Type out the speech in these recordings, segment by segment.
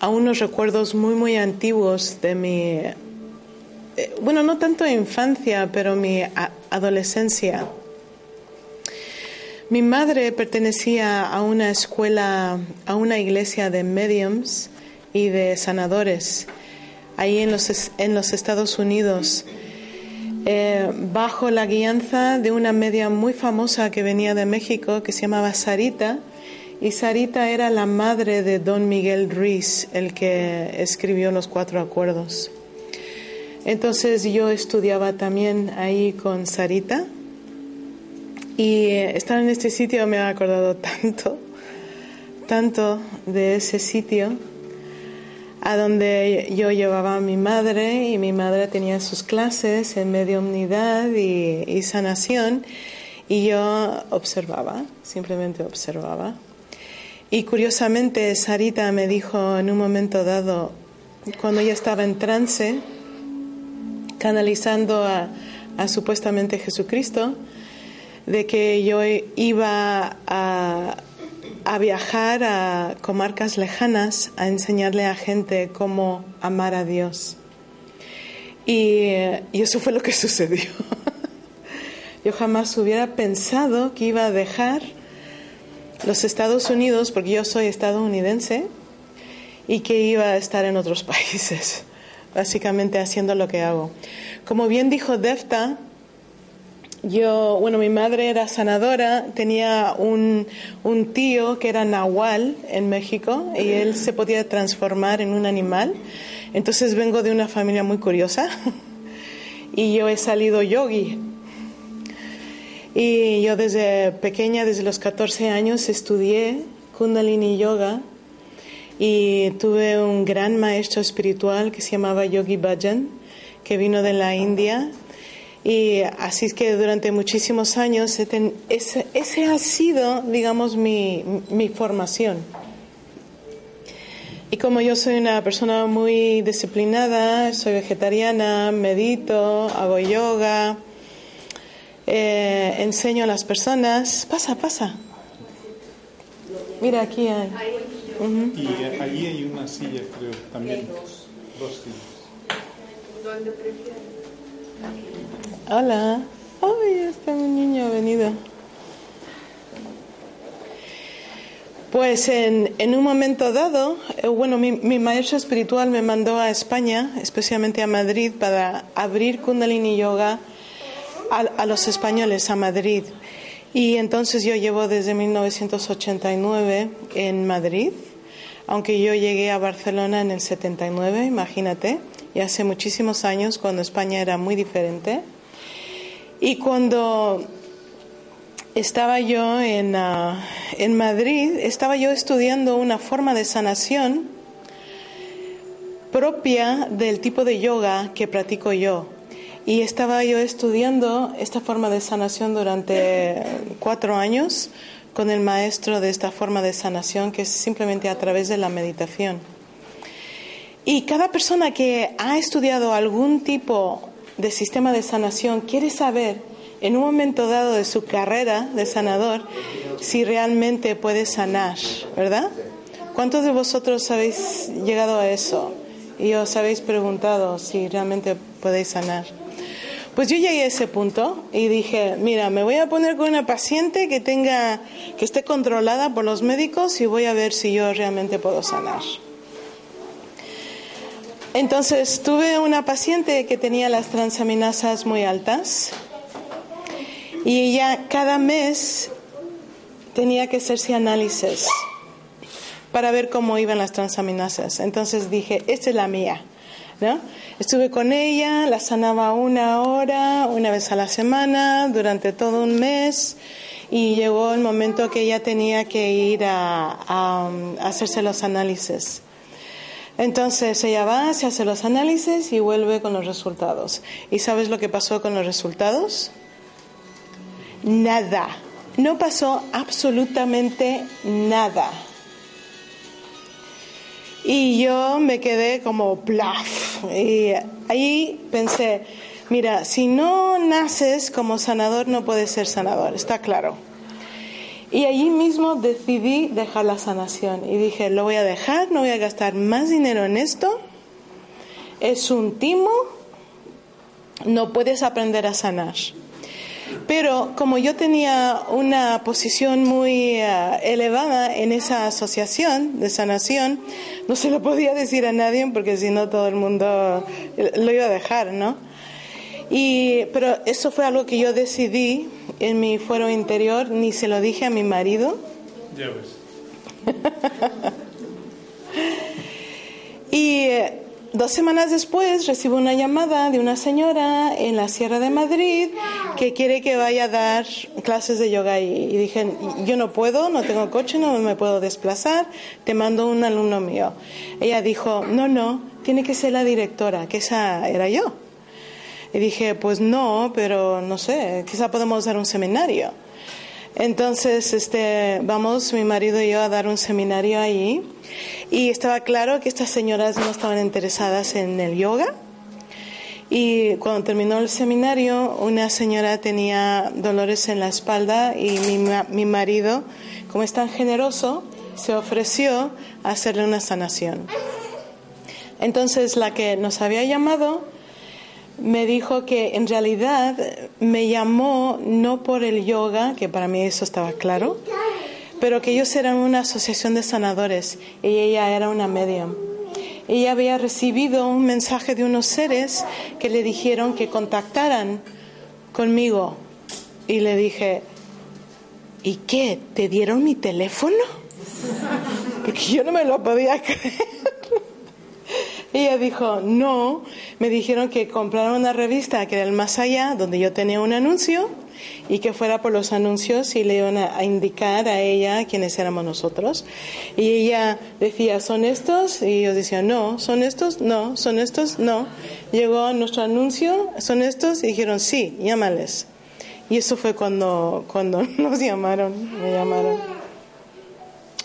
a unos recuerdos muy, muy antiguos de mi, eh, bueno, no tanto infancia, pero mi adolescencia. Mi madre pertenecía a una escuela, a una iglesia de mediums y de sanadores, ahí en los, en los Estados Unidos, eh, bajo la guianza de una media muy famosa que venía de México, que se llamaba Sarita, y Sarita era la madre de don Miguel Ruiz, el que escribió los cuatro acuerdos. Entonces yo estudiaba también ahí con Sarita y eh, estar en este sitio me ha acordado tanto, tanto de ese sitio a donde yo llevaba a mi madre y mi madre tenía sus clases en mediunidad y, y sanación y yo observaba, simplemente observaba. Y curiosamente, Sarita me dijo en un momento dado, cuando ella estaba en trance, canalizando a, supuestamente Jesucristo, de que yo iba a, viajar a comarcas lejanas a enseñarle a gente cómo amar a Dios. Y, y eso fue lo que sucedió. Yo jamás hubiera pensado que iba a dejar los Estados Unidos, porque yo soy estadounidense, y que iba a estar en otros países, básicamente haciendo lo que hago. Como bien dijo Defta, yo, bueno, mi madre era sanadora, tenía un, tío que era nahual en México y él se podía transformar en un animal. Entonces vengo de una familia muy curiosa y yo he salido yogi y yo desde pequeña, desde los 14 años, estudié Kundalini Yoga y tuve un gran maestro espiritual que se llamaba Yogi Bhajan, que vino de la India. Y así es que durante muchísimos años ese, ese, ha sido, digamos, mi, mi formación. Y como yo soy una persona muy disciplinada, soy vegetariana, medito, hago yoga, eh, enseño a las personas. Pasa, pasa. Mira, aquí hay. Y ahí hay una silla, creo, también. Dos sillas. Hola. Ay, está un niño venido. Pues en, en, un momento dado, eh, bueno, mi, maestro espiritual me mandó a España, especialmente a Madrid, para abrir Kundalini Yoga a, los españoles a Madrid. Y entonces yo llevo desde 1989 en Madrid, aunque yo llegué a Barcelona en el 79, imagínate, y hace muchísimos años cuando España era muy diferente. Y cuando estaba yo en, ah, en Madrid, estaba yo estudiando una forma de sanación propia del tipo de yoga que practico yo. Y estaba yo estudiando esta forma de sanación durante cuatro años con el maestro de esta forma de sanación, que es simplemente a través de la meditación. Y cada persona que ha estudiado algún tipo de sistema de sanación quiere saber en un momento dado de su carrera de sanador si realmente puede sanar, ¿verdad? ¿Cuántos de vosotros habéis llegado a eso y os habéis preguntado si realmente podéis sanar? Pues yo llegué a ese punto y dije, mira, me voy a poner con una paciente que tenga, que esté controlada por los médicos y voy a ver si yo realmente puedo sanar. Entonces tuve una paciente que tenía las transaminasas muy altas y ella cada mes tenía que hacerse análisis para ver cómo iban las transaminasas. Entonces dije, esta es la mía. ¿no? Estuve con ella, la sanaba una hora, una vez a la semana, durante todo un mes y llegó el momento que ella tenía que ir a, hacerse los análisis. Entonces ella va, se hace los análisis y vuelve con los resultados. ¿Y sabes lo que pasó con los resultados? Nada. No pasó absolutamente nada. Y yo me quedé como plaf. Y ahí pensé, Mira, si no naces como sanador, no puedes ser sanador, está claro. Y allí mismo decidí dejar la sanación y dije, lo voy a dejar, no voy a gastar más dinero en esto. Es un timo, no puedes aprender a sanar. Pero como yo tenía una posición muy eh, elevada en esa asociación de sanación, no se lo podía decir a nadie porque si no todo el mundo lo iba a dejar, ¿no? Y, pero eso fue algo que yo decidí en mi fuero interior, ni se lo dije a mi marido. Ya ves. y eh, Dos semanas después recibo una llamada de una señora en la Sierra de Madrid que quiere que vaya a dar clases de yoga y, dije, yo no puedo, no tengo coche, no me puedo desplazar, te mando un alumno mío. Ella dijo, no, no, tiene que ser la directora, que esa era yo. Y dije, pues no, pero no sé, quizá podemos dar un seminario. Entonces, este, vamos mi marido y yo a dar un seminario allí y estaba claro que estas señoras no estaban interesadas en el yoga. Y cuando terminó el seminario, una señora tenía dolores en la espalda y mi, mi marido, como es tan generoso, se ofreció a hacerle una sanación. Entonces la que nos había llamado me dijo que en realidad me llamó no por el yoga, que para mí eso estaba claro, pero que ellos eran una asociación de sanadores y ella era una medium. Ella había recibido un mensaje de unos seres que le dijeron que contactaran conmigo y le dije, ¿y qué? ¿Te dieron mi teléfono? Porque yo no me lo podía creer. Ella dijo, no, me dijeron que comprara una revista que era el Más Allá, donde yo tenía un anuncio, y que fuera por los anuncios y le iban a, indicar a ella quiénes éramos nosotros. Y ella decía, ¿son estos? Y yo decía, no, ¿son estos? No, ¿son estos? No. Llegó nuestro anuncio, ¿son estos? Y dijeron, sí, llámales. Y eso fue cuando, cuando nos llamaron, me llamaron.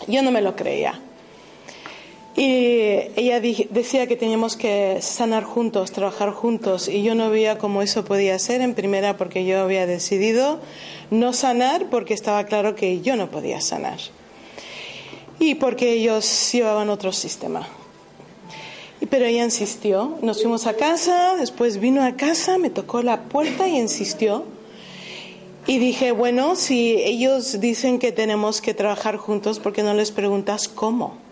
Yo no me lo creía. Y ella decía que teníamos que sanar juntos, trabajar juntos, y yo no veía cómo eso podía ser, en primera porque yo había decidido no sanar porque estaba claro que yo no podía sanar, y porque ellos llevaban otro sistema. Pero ella insistió, nos fuimos a casa, después vino a casa, me tocó la puerta y insistió. Y dije, bueno, si ellos dicen que tenemos que trabajar juntos, ¿por qué no les preguntas cómo?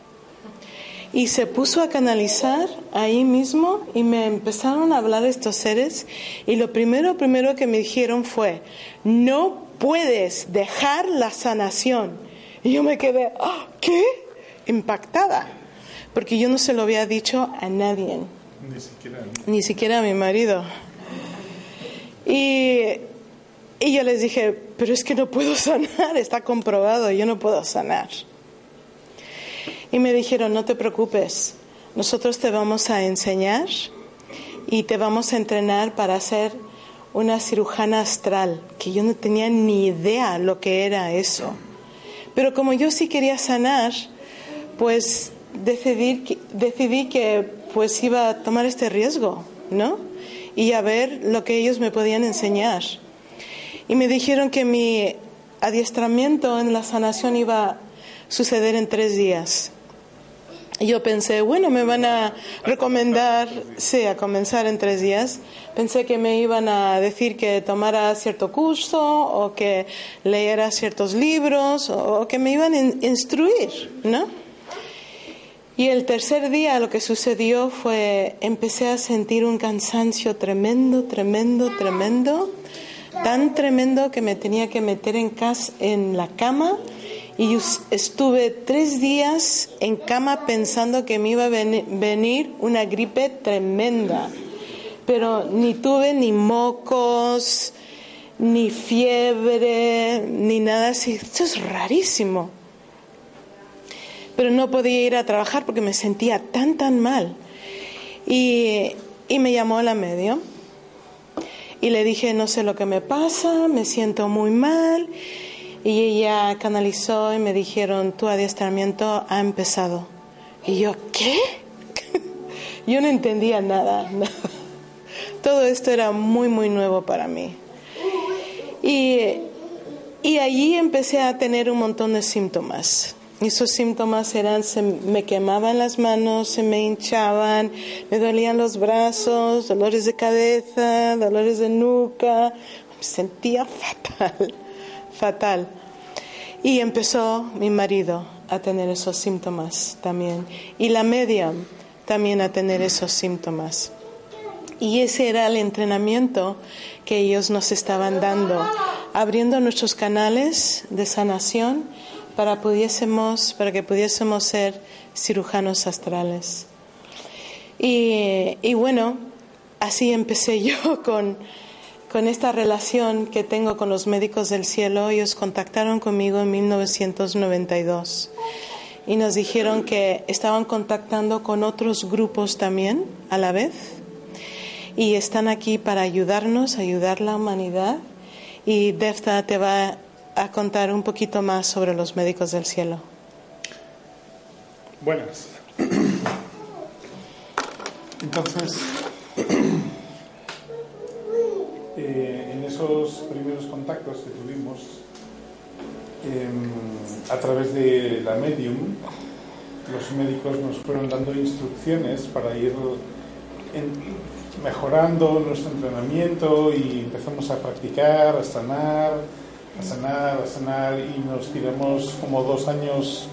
Y se puso a canalizar ahí mismo y me empezaron a hablar estos seres y lo primero, primero que me dijeron fue, no puedes dejar la sanación. Y yo me quedé, ah, ¿qué? Impactada, porque yo no se lo había dicho a nadie, Ni siquiera a mí. ni siquiera a mi marido. Y, y yo les dije, pero es que no puedo sanar, está comprobado, yo no puedo sanar. Y me dijeron, no te preocupes, nosotros te vamos a enseñar y te vamos a entrenar para ser una cirujana astral, que yo no tenía ni idea lo que era eso. Pero como yo sí quería sanar, pues decidí, decidí que pues iba a tomar este riesgo, ¿no? Y a ver lo que ellos me podían enseñar. Y me dijeron que mi adiestramiento en la sanación iba a suceder en tres días yo pensé, bueno, me van a recomendar, sí, a comenzar en tres días. Pensé que me iban a decir que tomara cierto curso o que leyera ciertos libros o que me iban a instruir, ¿no? Y el tercer día lo que sucedió fue, empecé a sentir un cansancio tremendo, tremendo, tremendo, tan tremendo que me tenía que meter en, casa, en la cama y estuve tres días en cama pensando que me iba a venir una gripe tremenda, pero ni tuve ni mocos, ni fiebre, ni nada así. Esto es rarísimo. Pero no podía ir a trabajar porque me sentía tan, tan mal. Y, y me llamó la medio. Y le dije, no sé lo que me pasa, me siento muy mal. Y ella canalizó y me dijeron, tu adiestramiento ha empezado. Y yo, ¿qué? yo no entendía nada, todo esto era muy, muy nuevo para mí. Y, y allí empecé a tener un montón de síntomas. Esos síntomas eran, se me quemaban las manos, se me hinchaban, me dolían los brazos, dolores de cabeza, dolores de nuca, me sentía fatal, fatal. Y empezó mi marido a tener esos síntomas también. Y la media también a tener esos síntomas. Y ese era el entrenamiento que ellos nos estaban dando, abriendo nuestros canales de sanación para, pudiésemos, para que pudiésemos ser cirujanos astrales. Y, y bueno, así empecé yo con, con esta relación que tengo con los médicos del cielo. Ellos contactaron conmigo en 1992 y nos dijeron que estaban contactando con otros grupos también a la vez y están aquí para ayudarnos, ayudar la humanidad. Y Defta te va a contar un poquito más sobre los médicos del cielo. Buenas. Entonces, eh, en esos primeros contactos que tuvimos, em, a través de la medium, los médicos nos fueron dando instrucciones para ir mejorando nuestro entrenamiento y empezamos a practicar, a sanar, a sanar, a sanar y nos tiramos como dos años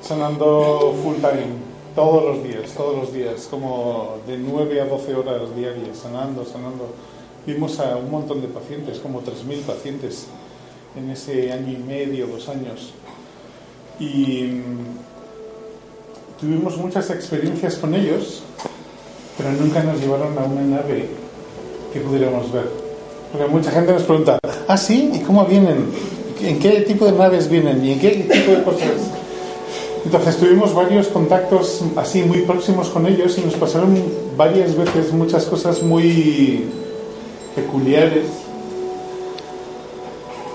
sanando full time, todos los días, todos los días, como de 9 a 12 horas diarias, sanando, sanando. Vimos a un montón de pacientes, como 3.000 pacientes en ese año y medio, dos años. Y mm, tuvimos muchas experiencias con ellos, pero nunca nos llevaron a una nave que pudiéramos ver. Porque mucha gente nos pregunta, ¿ah, sí? ¿Y cómo vienen? ¿En qué tipo de naves vienen? ¿Y en qué tipo de cosas? Entonces tuvimos varios contactos así muy próximos con ellos y nos pasaron varias veces muchas cosas muy peculiares.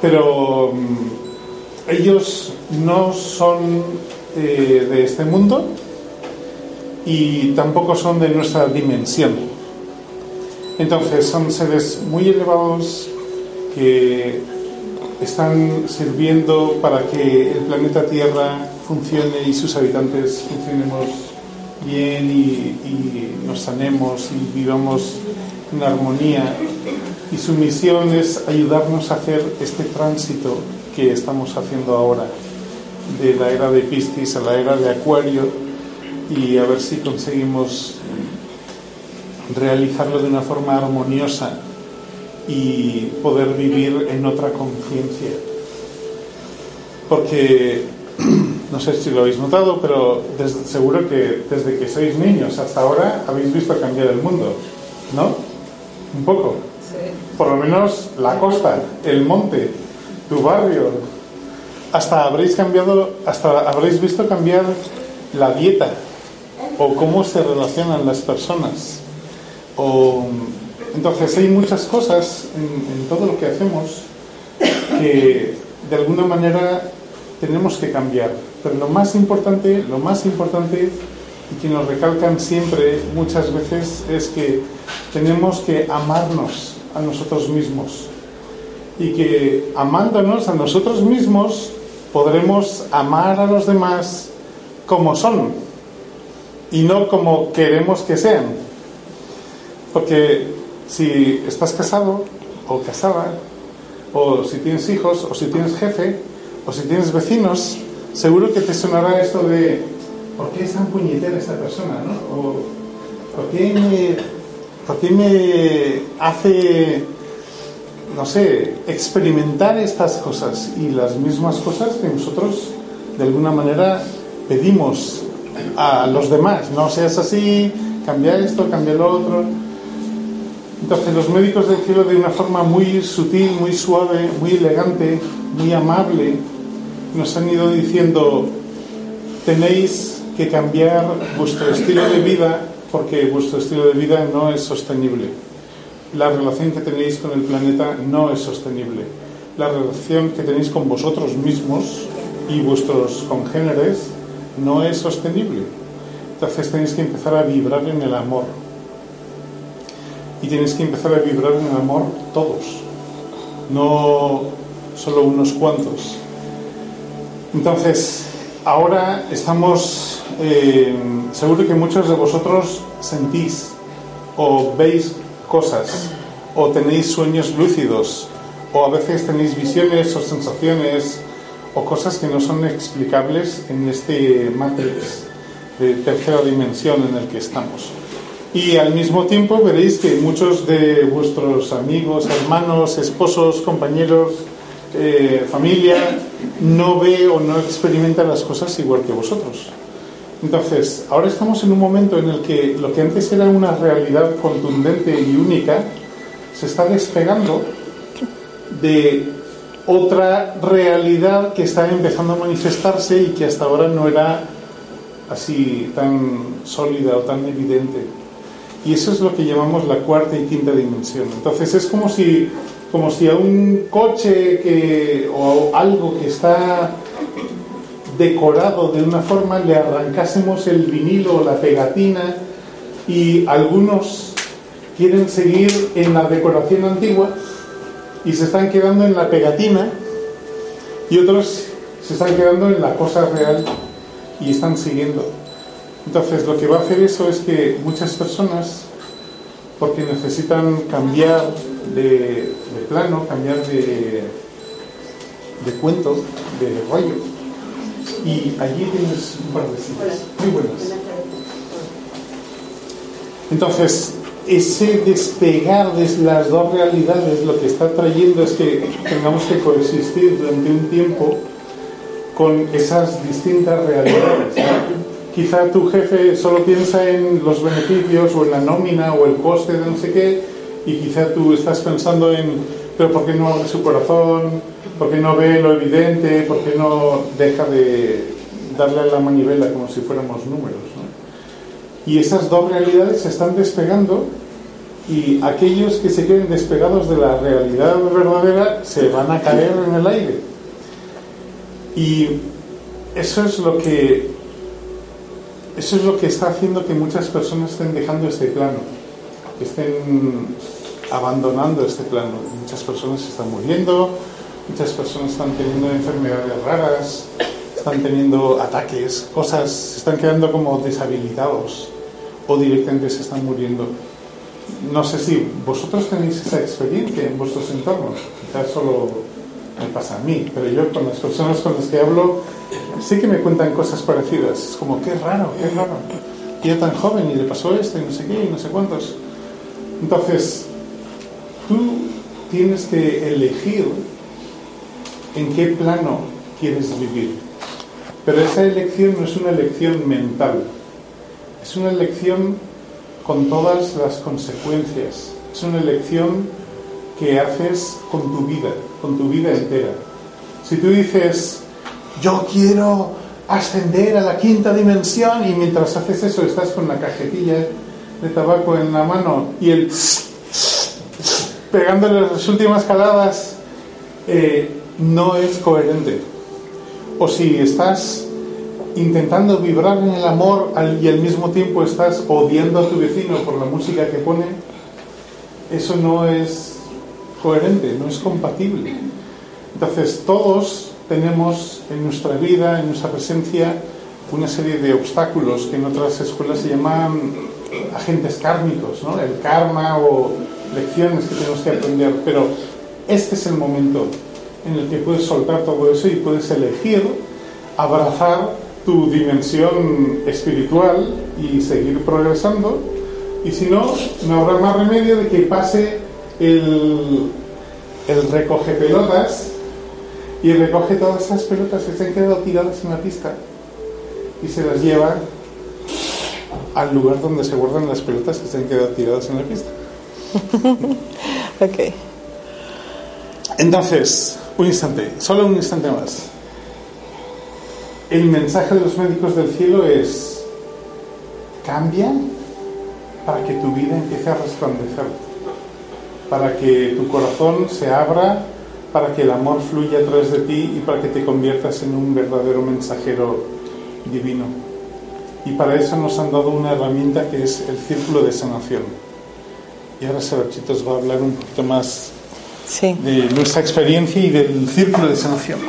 Pero mm, ellos no son eh, de este mundo y tampoco son de nuestra dimensión. Entonces son seres muy elevados que están sirviendo para que el planeta Tierra funcione y sus habitantes funcionemos bien y, nos sanemos y vivamos en armonía. Y su misión es ayudarnos a hacer este tránsito que estamos haciendo ahora, de la era de Piscis a la era de Acuario, y a ver si conseguimos realizarlo de una forma armoniosa y poder vivir en otra conciencia. Porque, no sé si lo habéis notado, pero seguro que desde que sois niños hasta ahora habéis visto cambiar el mundo, ¿no? Un poco. Por lo menos la costa, el monte, tu barrio. Hasta habréis cambiado, hasta habréis visto cambiar la dieta o cómo se relacionan las personas o, entonces hay muchas cosas en, todo lo que hacemos que de alguna manera tenemos que cambiar. Pero lo más importante, lo más importante y que nos recalcan siempre muchas veces es que tenemos que amarnos a nosotros mismos y que amándonos a nosotros mismos podremos amar a los demás como son y no como queremos que sean. Porque si estás casado o casada, o si tienes hijos, o si tienes jefe, o si tienes vecinos, seguro que te sonará esto de ¿por qué es tan puñetera esta persona? ¿no? O ¿por qué, me, ¿por qué me hace, no sé, experimentar estas cosas y las mismas cosas que nosotros de alguna manera pedimos a los demás? No seas así, cambia esto, cambia lo otro. Entonces los médicos del cielo de una forma muy sutil, muy suave, muy elegante, muy amable, nos han ido diciendo, tenéis que cambiar vuestro estilo de vida porque vuestro estilo de vida no es sostenible. La relación que tenéis con el planeta no es sostenible. La relación que tenéis con vosotros mismos y vuestros congéneres no es sostenible. Entonces tenéis que empezar a vibrar en el amor y tienes que empezar a vibrar en el amor todos, no solo unos cuantos. Entonces, ahora estamos, eh, seguro que muchos de vosotros sentís o veis cosas o tenéis sueños lúcidos o a veces tenéis visiones o sensaciones o cosas que no son explicables en este matrix de tercera dimensión en el que estamos. Y al mismo tiempo veréis que muchos de vuestros amigos, hermanos, esposos, compañeros, eh, familia, no ve o no experimenta las cosas igual que vosotros. Entonces, ahora estamos en un momento en el que lo que antes era una realidad contundente y única, se está despegando de otra realidad que está empezando a manifestarse y que hasta ahora no era así tan sólida o tan evidente. Y eso es lo que llamamos la cuarta y quinta dimensión. Entonces es como si, como si a un coche que, o algo que está decorado de una forma le arrancásemos el vinilo o la pegatina y algunos quieren seguir en la decoración antigua y se están quedando en la pegatina y otros se están quedando en la cosa real y están siguiendo. Entonces lo que va a hacer eso es que muchas personas, porque necesitan cambiar de, plano, cambiar de, de cuento, de rollo, y allí tienes un par de citas muy buenas. Entonces, ese despegar de las dos realidades lo que está trayendo es que tengamos que coexistir durante un tiempo con esas distintas realidades. Quizá tu jefe solo piensa en los beneficios o en la nómina o el coste de no sé qué y quizá tú estás pensando en, pero ¿por qué no abre su corazón? ¿Por qué no ve lo evidente? ¿Por qué no deja de darle a la manivela como si fuéramos números? Y esas dos realidades se están despegando y aquellos que se queden despegados de la realidad verdadera se van a caer en el aire. Y eso es lo que eso es lo que está haciendo que muchas personas estén dejando este plano, estén abandonando este plano. Muchas personas se están muriendo, muchas personas están teniendo enfermedades raras, están teniendo ataques, cosas, se están quedando como deshabilitados o directamente se están muriendo. No sé si vosotros tenéis esa experiencia en vuestros entornos, quizás solo me pasa a mí, pero yo con las personas con las que hablo sí que me cuentan cosas parecidas. Es como, qué raro, qué raro. Yo tan joven y le pasó esto y no sé qué y no sé cuántos. Entonces, tú tienes que elegir en qué plano quieres vivir. Pero esa elección no es una elección mental, es una elección con todas las consecuencias. Es una elección que haces con tu vida, con tu vida entera. Si tú dices, yo quiero ascender a la quinta dimensión y mientras haces eso estás con la cajetilla de tabaco en la mano y el pegándole las últimas caladas, eh, no es coherente. O si estás intentando vibrar en el amor y al mismo tiempo estás odiando a tu vecino por la música que pone, eso no es coherente, no es compatible. Entonces todos tenemos en nuestra vida, en nuestra presencia, una serie de obstáculos que en otras escuelas se llaman agentes kármicos, ¿no? el karma o lecciones que tenemos que aprender. Pero este es el momento en el que puedes soltar todo eso y puedes elegir abrazar tu dimensión espiritual y seguir progresando. Y si no, no habrá más remedio de que pase el, el recoge pelotas y recoge todas esas pelotas que se han quedado tiradas en la pista y se las lleva al lugar donde se guardan las pelotas que se han quedado tiradas en la pista. ok. Entonces, un instante, solo un instante más el mensaje de los médicos del cielo es, cambia para que tu vida empiece a resplandecer, para que tu corazón se abra, para que el amor fluya a través de ti y para que te conviertas en un verdadero mensajero divino. Y para eso nos han dado una herramienta que es el círculo de sanación. Y ahora Saberchito os va a hablar un poquito más Sí. de nuestra experiencia y del círculo de sanación.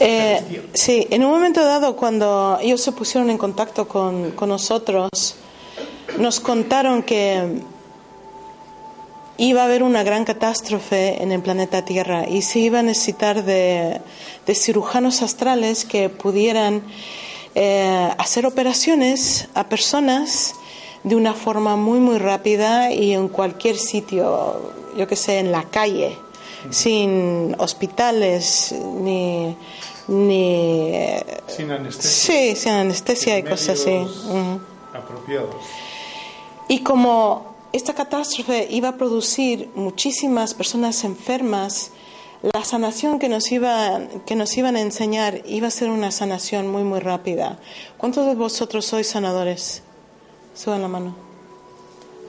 Eh, sí, en un momento dado, cuando ellos se pusieron en contacto con, con nosotros, nos contaron que iba a haber una gran catástrofe en el planeta Tierra y se iba a necesitar de, de cirujanos astrales que pudieran eh, hacer operaciones a personas de una forma muy, muy rápida y en cualquier sitio, yo que sé, en la calle, sin hospitales ni. ni Sin anestesia. sí, sin anestesia y cosas así. Apropiados. Y como esta catástrofe iba a producir muchísimas personas enfermas, la sanación que nos, iba, que nos iban a enseñar iba a ser una sanación muy, muy rápida. ¿Cuántos de vosotros sois sanadores? Suban la mano.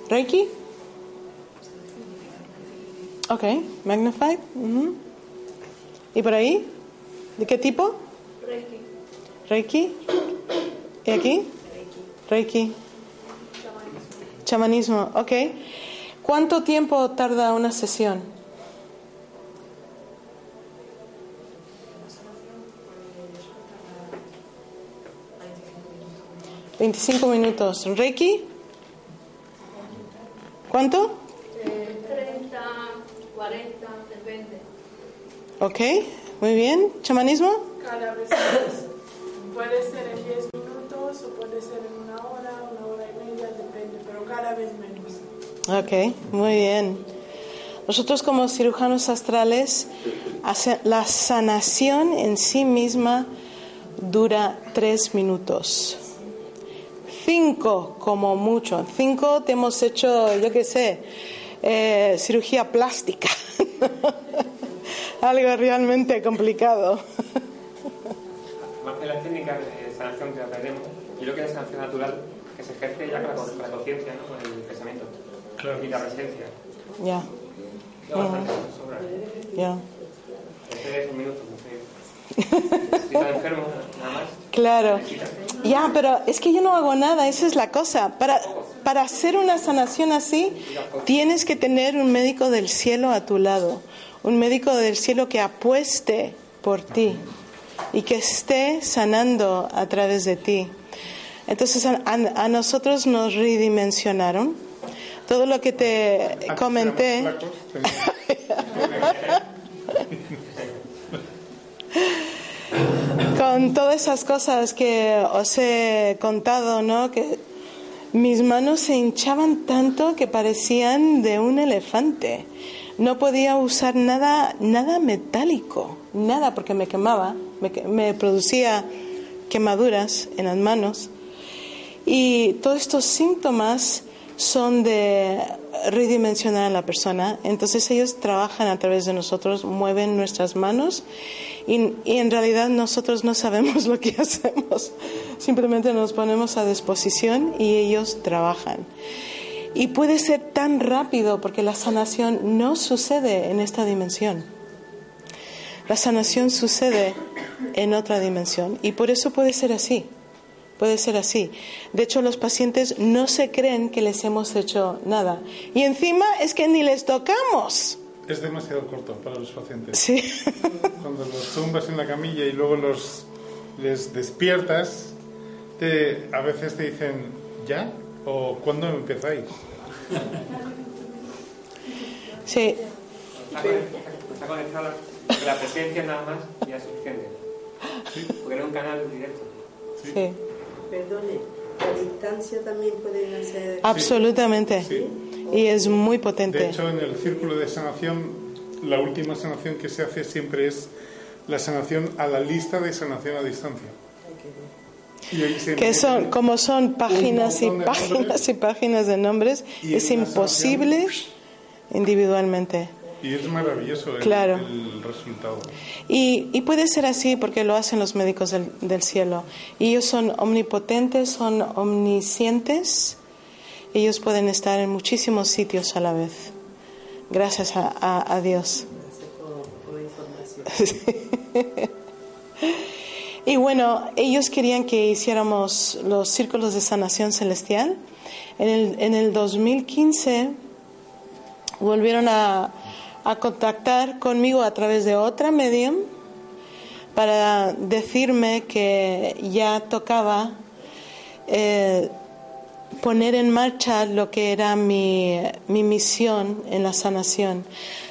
¿Reiki? Ok, Magnified. ujú. ¿Y por ahí? ¿De qué tipo? Reiki. ¿Reiki? ¿Y aquí? Reiki. Chamanismo, ok. ¿Cuánto tiempo tarda una sesión? Veinticinco minutos. ¿Reiki? ¿Cuánto? 30, 40, depende. Ok, muy bien. ¿Chamanismo? Cada vez más. Puede ser en 10 minutos o puede ser en una hora, una hora y media, depende, pero cada vez menos. Ok, muy bien. Nosotros como cirujanos astrales, la sanación en sí misma dura tres minutos. Cinco como mucho. Cinco te hemos hecho, yo qué sé, eh, cirugía plástica. Algo realmente complicado. Más de las técnicas de sanación que aprendemos y lo que es sanación natural, que se ejerce ya con la, con la conciencia, ¿no? con el pensamiento Claro. y la presencia. Ya, sobra. ya. Este es un minuto, no sé. Estoy tan enfermo, nada más. Claro. Ya, pero es que yo no hago nada, esa es la cosa. Para, para hacer una sanación así, tienes que tener un médico del cielo a tu lado, un médico del cielo que apueste por ti y que esté sanando a través de ti. Entonces a, a- nosotros nos redimensionaron. Todo lo que te Antes comenté. con todas esas cosas que os he contado, ¿no? Que mis manos se hinchaban tanto que parecían de un elefante. No podía usar nada, nada metálico, nada, porque me quemaba, me, me producía quemaduras en las manos. Y todos estos síntomas son de redimensionar a la persona. Entonces ellos trabajan a través de nosotros, mueven nuestras manos y, en realidad nosotros no sabemos lo que hacemos. Simplemente nos ponemos a disposición y ellos trabajan. Y puede ser tan rápido porque la sanación no sucede en esta dimensión. La sanación sucede en otra dimensión y por eso puede ser así. Puede ser así. De hecho, los pacientes no se creen que les hemos hecho nada. Y encima es que ni les tocamos. Es demasiado corto para los pacientes. Sí. Cuando los tumbas en la camilla y luego los les despiertas, te, a veces te dicen ¿ya? o ¿cuándo empezáis? Sí. Está porque la presencia nada más ya es suficiente. Porque no es un canal directo. Sí. Perdone, a distancia también pueden hacer. Absolutamente. Sí. Y es muy De potente. hecho, en el círculo de sanación, la última sanación que se hace siempre es la sanación a la lista de sanación a distancia. Que son, como son páginas y de páginas nombres. y páginas de nombres, es imposible individualmente. Y es maravilloso el, Claro. el resultado. Y, y puede ser así porque lo hacen los médicos del, del cielo. Y ellos son omnipotentes, son omniscientes. Ellos pueden estar en muchísimos sitios a la vez. Gracias a, Dios. Gracias por, información. Y bueno, ellos querían que hiciéramos los círculos de sanación celestial. En el, en el 2015 volvieron a, a contactar conmigo a través de otra medium para decirme que ya tocaba eh, poner en marcha lo que era mi, mi misión en la sanación.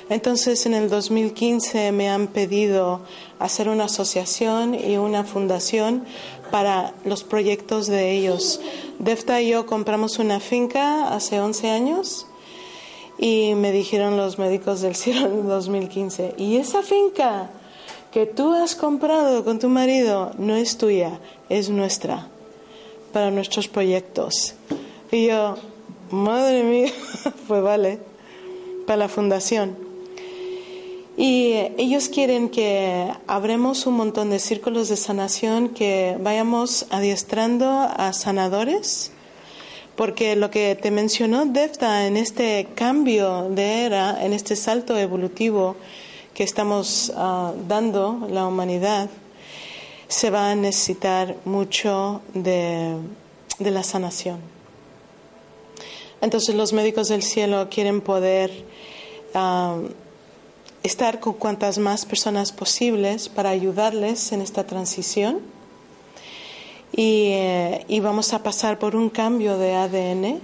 Entonces en el 2015 me han pedido hacer una asociación y una fundación para los proyectos de ellos. Defta y yo compramos una finca hace 11 años y me dijeron los médicos del cielo en 2015, ¿y esa finca que tú has comprado con tu marido no es tuya, es nuestra, para nuestros proyectos? Y yo, madre mía, pues vale, para la fundación. Y ellos quieren que abremos un montón de círculos de sanación, que vayamos adiestrando a sanadores porque lo que te mencionó Defta en este cambio de era, en este salto evolutivo que estamos ah, dando la humanidad, se va a necesitar mucho de, la sanación. Entonces los médicos del cielo quieren poder ah, estar con cuantas más personas posibles para ayudarles en esta transición eh, y, vamos a pasar por un cambio de ADN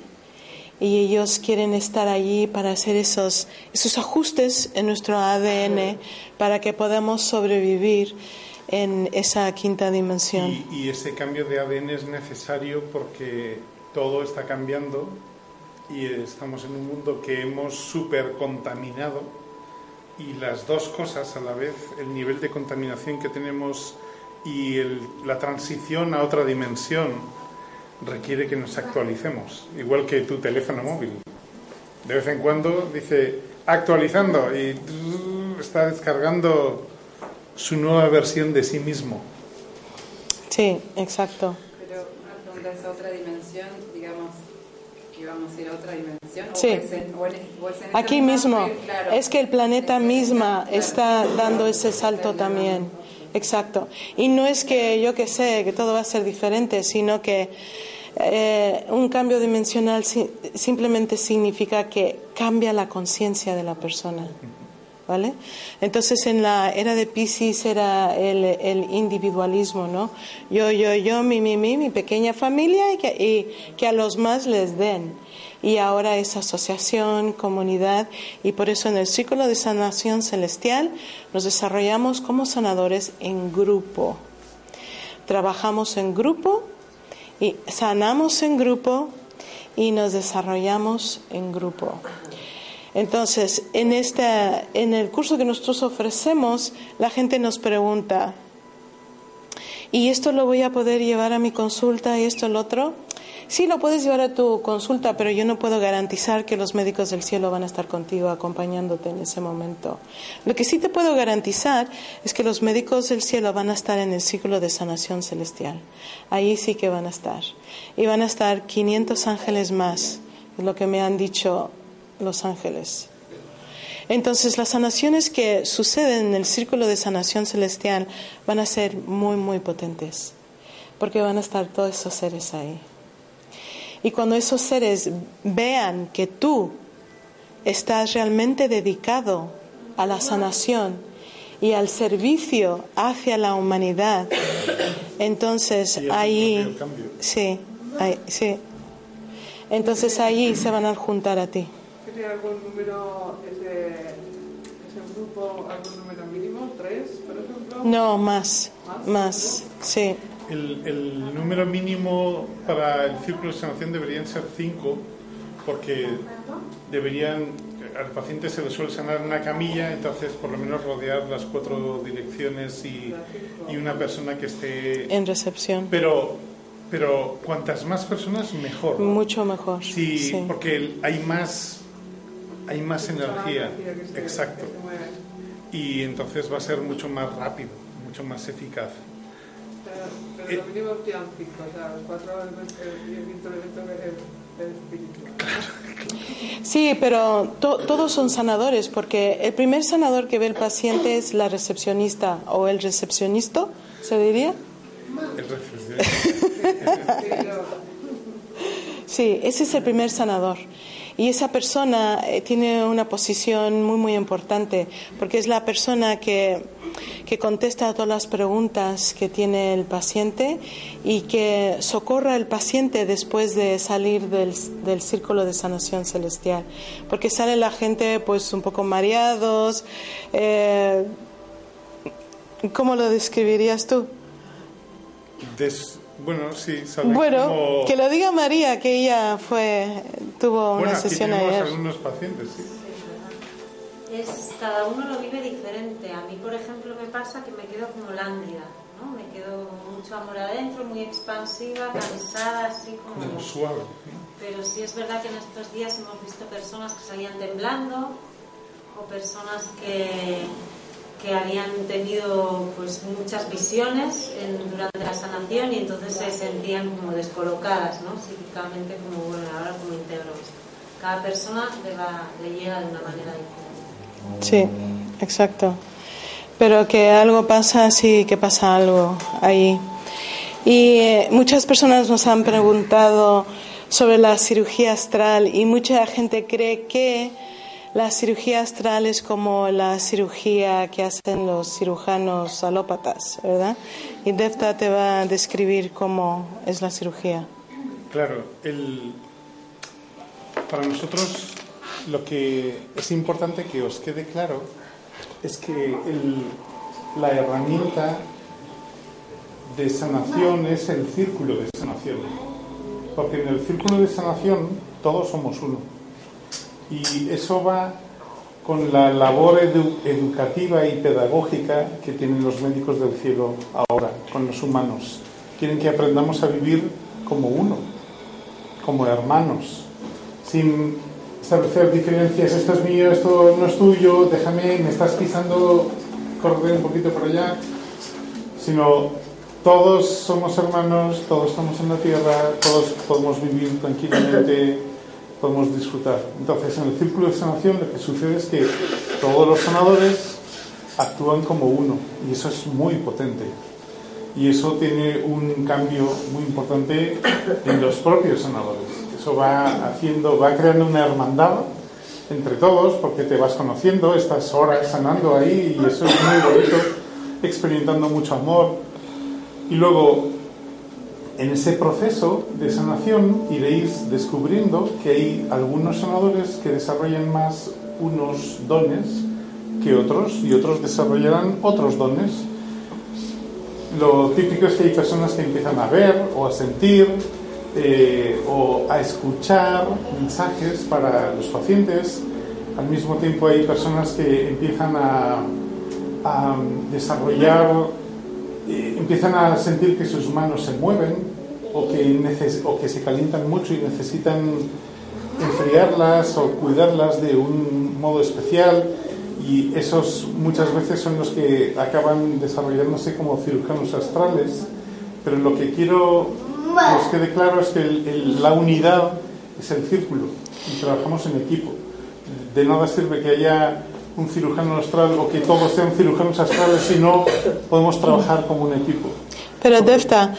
y ellos quieren estar allí para hacer esos, esos ajustes en nuestro ADN para que podamos sobrevivir en esa quinta dimensión. Y, y, ese cambio de ADN es necesario porque todo está cambiando y estamos en un mundo que hemos super contaminado y las dos cosas a la vez, el nivel de contaminación que tenemos y la transición a otra dimensión requiere que nos actualicemos, igual que tu teléfono móvil. De vez en cuando dice actualizando y está descargando su nueva versión de sí mismo. Sí, exacto. Pero una pregunta es otra dimensión, digamos, que vamos a ir a otra dimensión. Sí. Aquí mismo. Es que el planeta misma está dando ese salto también. Exacto. Y no es que yo que sé que todo va a ser diferente, sino que eh, un cambio dimensional simplemente significa que cambia la conciencia de la persona. Entonces en la era de Pisces era el, el, individualismo, ¿no? Yo, yo, yo, mi, mi, mi, mi pequeña familia y que, y que a los más les den y ahora es asociación, comunidad y por eso en el círculo de sanación celestial nos desarrollamos como sanadores en grupo. Trabajamos en grupo y sanamos en grupo y nos desarrollamos en grupo. Entonces, en, esta, en el curso que nosotros ofrecemos, la gente nos pregunta, ¿y esto lo voy a poder llevar a mi consulta y esto el otro? Sí, lo puedes llevar a tu consulta, pero yo no puedo garantizar que los médicos del cielo van a estar contigo acompañándote en ese momento. Lo que sí te puedo garantizar es que los médicos del cielo van a estar en el ciclo de sanación celestial. Ahí sí que van a estar. Y van a estar 500 ángeles más, es lo que me han dicho los ángeles. Entonces las sanaciones que suceden en el círculo de sanación celestial van a ser muy, muy potentes, porque van a estar todos esos seres ahí. Y cuando esos seres vean que tú estás realmente dedicado a la sanación y al servicio hacia la humanidad, entonces ahí, sí, sí, entonces ahí se van a juntar a ti. ¿Tiene algún número, ese, grupo, algún número mínimo? ¿Tres, por ejemplo? No, más, más, más sí. El, número mínimo para el círculo de sanación deberían ser cinco, porque deberían, al paciente se le suele sanar en una camilla, entonces por lo menos rodear las cuatro direcciones y, y una persona que esté... En recepción. Pero, pero cuantas más personas, mejor. Mucho mejor. Sí, porque hay más, hay más energía. Exacto. Y entonces va a ser mucho más rápido, mucho más eficaz. Pero lo mínimo quedan cinco, o sea, cuatro y el el espíritu. Sí, pero to, todos son sanadores, porque el primer sanador que ve el paciente es la recepcionista o el recepcionista, ¿se diría? El recepcionista. Sí, ese es el primer sanador. Y esa persona eh, tiene una posición muy, muy importante, porque es la persona que, que contesta a todas las preguntas que tiene el paciente y que socorra al paciente después de salir del, del círculo de sanación celestial. Porque sale la gente pues un poco mareados. Eh, ¿Cómo lo describirías tú? Bueno, sí, salen Bueno, que lo diga María, que ella fue tuvo Bueno, una aquí sesión tenemos ayer. algunos pacientes, sí. Es, cada uno lo vive diferente. A mí, por ejemplo, me pasa que me quedo como lánguida, ¿no? Me quedo mucho amor adentro, muy expansiva, cansada, así como... Como suave. Pero sí es verdad que en estos días hemos visto personas que salían temblando o personas que, que habían tenido pues muchas visiones en- durante la sanación y entonces se sentían como descolocadas, ¿no? Psíquicamente como, bueno, ahora como integro. Cada persona le, va, le llega de una manera diferente. Sí, exacto. Pero que algo pasa, sí que pasa algo ahí. Y eh, muchas personas nos han preguntado sobre la cirugía astral y mucha gente cree que la cirugía astral es como la cirugía que hacen los cirujanos alópatas, ¿verdad? Y Defta te va a describir cómo es la cirugía. Claro, el, para nosotros lo que es importante que os quede claro es que la herramienta de sanación es el círculo de sanación. Porque en el círculo de sanación todos somos uno. Y eso va con la labor edu- educativa y pedagógica que tienen los médicos del cielo ahora con los humanos. Quieren que aprendamos a vivir como uno, como hermanos, sin establecer diferencias, esto es mío, esto no es tuyo, déjame, me estás pisando, corre un poquito por allá, sino todos somos hermanos, todos estamos en la tierra, todos podemos vivir tranquilamente, podemos disfrutar. Entonces, en el círculo de sanación lo que sucede es que todos los sanadores actúan como uno y eso es muy potente. Y eso tiene un cambio muy importante en los propios sanadores. Eso va haciendo, va creando una hermandad entre todos porque te vas conociendo, estás horas sanando ahí y eso es muy bonito, experimentando mucho amor. Y luego, en ese proceso de sanación, iréis descubriendo que hay algunos sanadores que desarrollan más unos dones que otros y otros desarrollarán otros dones. Lo típico es que hay personas que empiezan a ver o a sentir eh, o a escuchar mensajes para los pacientes. Al mismo tiempo hay personas que empiezan a, a desarrollar, eh, empiezan a sentir que sus manos se mueven o que, o que se calientan mucho y necesitan enfriarlas o cuidarlas de un modo especial. Y esos muchas veces son los que acaban desarrollándose como cirujanos astrales. Pero lo que quiero que os quede claro es que el- el- la unidad es el círculo y trabajamos en equipo. De nada sirve que haya un cirujano astral o que todos sean cirujanos astrales si no podemos trabajar como un equipo Pero Defta,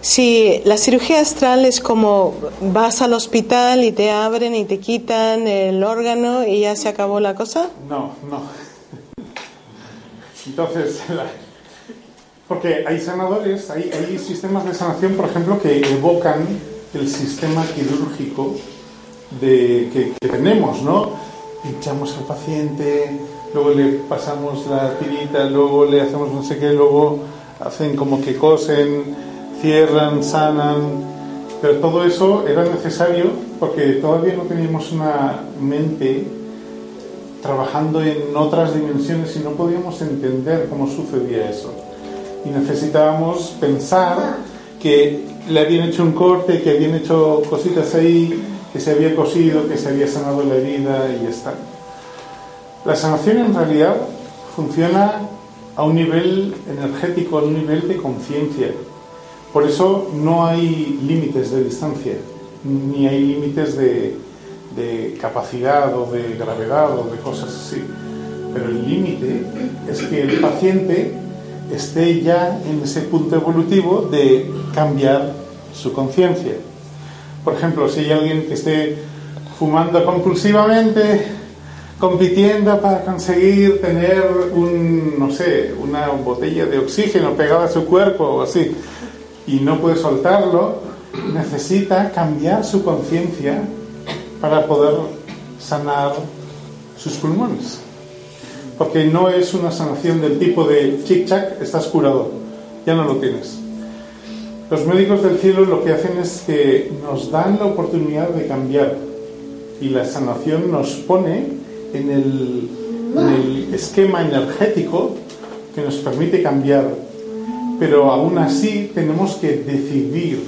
si la cirugía astral es como vas al hospital y te abren y te quitan el órgano y ya se acabó la cosa. No, no. Entonces, porque hay sanadores, hay, hay sistemas de sanación, por ejemplo, que evocan el sistema quirúrgico de, que, que tenemos, ¿no? Pinchamos al paciente, luego le pasamos la tirita, luego le hacemos no sé qué, luego hacen como que cosen, cierran, sanan, pero todo eso era necesario porque todavía no teníamos una mente trabajando en otras dimensiones y no podíamos entender cómo sucedía eso. Y necesitábamos pensar que le habían hecho un corte, que habían hecho cositas ahí, que se había cosido, que se había sanado la herida y ya está. La sanación en realidad funciona a un nivel energético, a un nivel de conciencia. Por eso no hay límites de distancia, ni hay límites de, de capacidad o de gravedad o de cosas así. Pero el límite es que el paciente esté ya en ese punto evolutivo de cambiar su conciencia. Por ejemplo, si hay alguien que esté fumando compulsivamente, compitiendo para conseguir tener un, no sé, una botella de oxígeno pegada a su cuerpo o así, y no puede soltarlo, necesita cambiar su conciencia para poder sanar sus pulmones. Porque no es una sanación del tipo de chic-chac, estás curado, ya no lo tienes. Los médicos del cielo lo que hacen es que nos dan la oportunidad de cambiar y la sanación nos pone en el, en esquema energético que nos permite cambiar. Pero aún así tenemos que decidir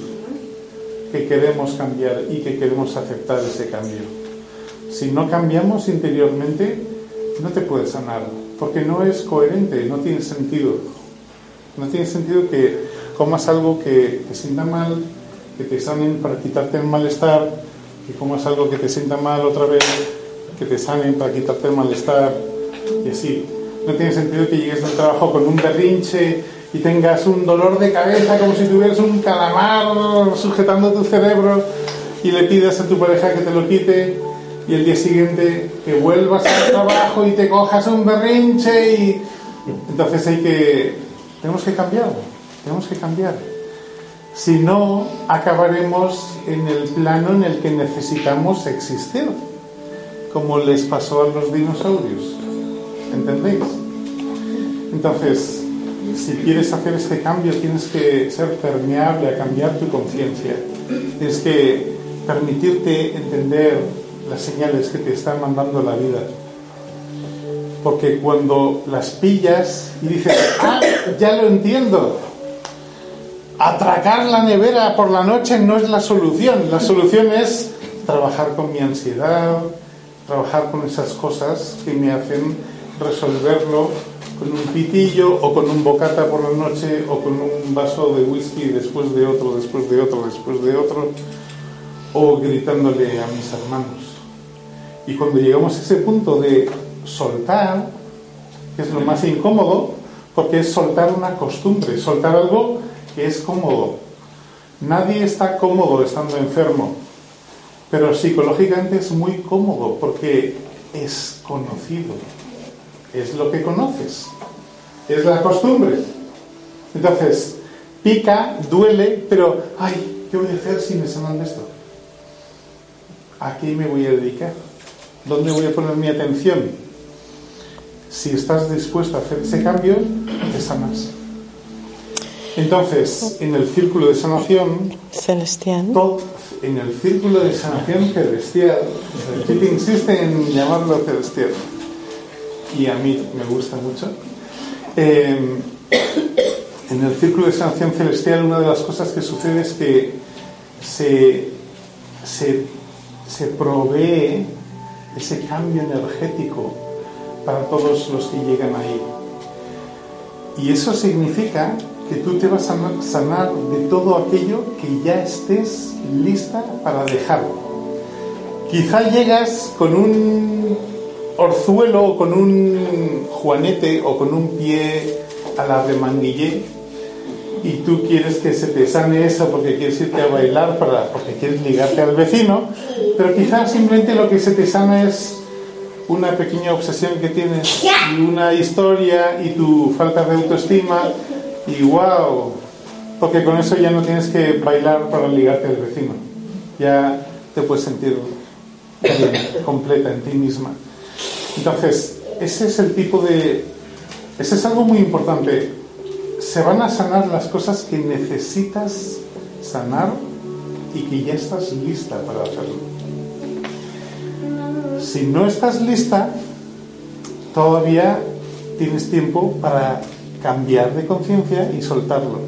que queremos cambiar y que queremos aceptar ese cambio. Si no cambiamos interiormente, no te puedes sanar, porque no es coherente, no tiene sentido. No tiene sentido que comas algo que te sienta mal, que te sanen para quitarte el malestar, que comas algo que te sienta mal otra vez, que te sanen para quitarte el malestar, y así. No tiene sentido que llegues al trabajo con un berrinche y tengas un dolor de cabeza como si tuvieras un calamar sujetando tu cerebro y le pidas a tu pareja que te lo quite y el día siguiente que vuelvas al trabajo y te cojas un berrinche y entonces hay que tenemos que cambiar tenemos que cambiar si no acabaremos en el plano en el que necesitamos existir como les pasó a los dinosaurios ¿entendéis? entonces si quieres hacer este cambio tienes que ser permeable a cambiar tu conciencia tienes que permitirte entender las señales que te está mandando la vida. Porque cuando las pillas y dices, ah, ya lo entiendo, atracar la nevera por la noche no es la solución. La solución es trabajar con mi ansiedad, trabajar con esas cosas que me hacen resolverlo con un pitillo o con un bocata por la noche o con un vaso de whisky después de otro, después de otro, después de otro, o gritándole a mis hermanos. Y cuando llegamos a ese punto de soltar, que es lo más incómodo, porque es soltar una costumbre, soltar algo que es cómodo. Nadie está cómodo estando enfermo, pero psicológicamente es muy cómodo porque es conocido, es lo que conoces, es la costumbre. Entonces, pica, duele, pero, ay, ¿qué voy a hacer si me sanan de esto? ¿A qué me voy a dedicar? ¿Dónde voy a poner mi atención? Si estás dispuesto a hacer ese cambio, te sanas. Entonces, en el círculo de sanación celestial, en el círculo de sanación celestial, te insiste en llamarlo celestial, y a mí me gusta mucho. Eh, en el círculo de sanación celestial, una de las cosas que sucede es que se, se, se provee ese cambio energético para todos los que llegan ahí. Y eso significa que tú te vas a sanar de todo aquello que ya estés lista para dejar. Quizá llegas con un orzuelo o con un juanete o con un pie a la remanguillé y tú quieres que se te sane eso porque quieres irte a bailar para, porque quieres ligarte al vecino, pero quizás simplemente lo que se te sana es una pequeña obsesión que tienes y una historia y tu falta de autoestima y wow, porque con eso ya no tienes que bailar para ligarte al vecino, ya te puedes sentir completa en ti misma. Entonces, ese es el tipo de... Ese es algo muy importante se van a sanar las cosas que necesitas sanar y que ya estás lista para hacerlo. Si no estás lista, todavía tienes tiempo para cambiar de conciencia y soltarlo.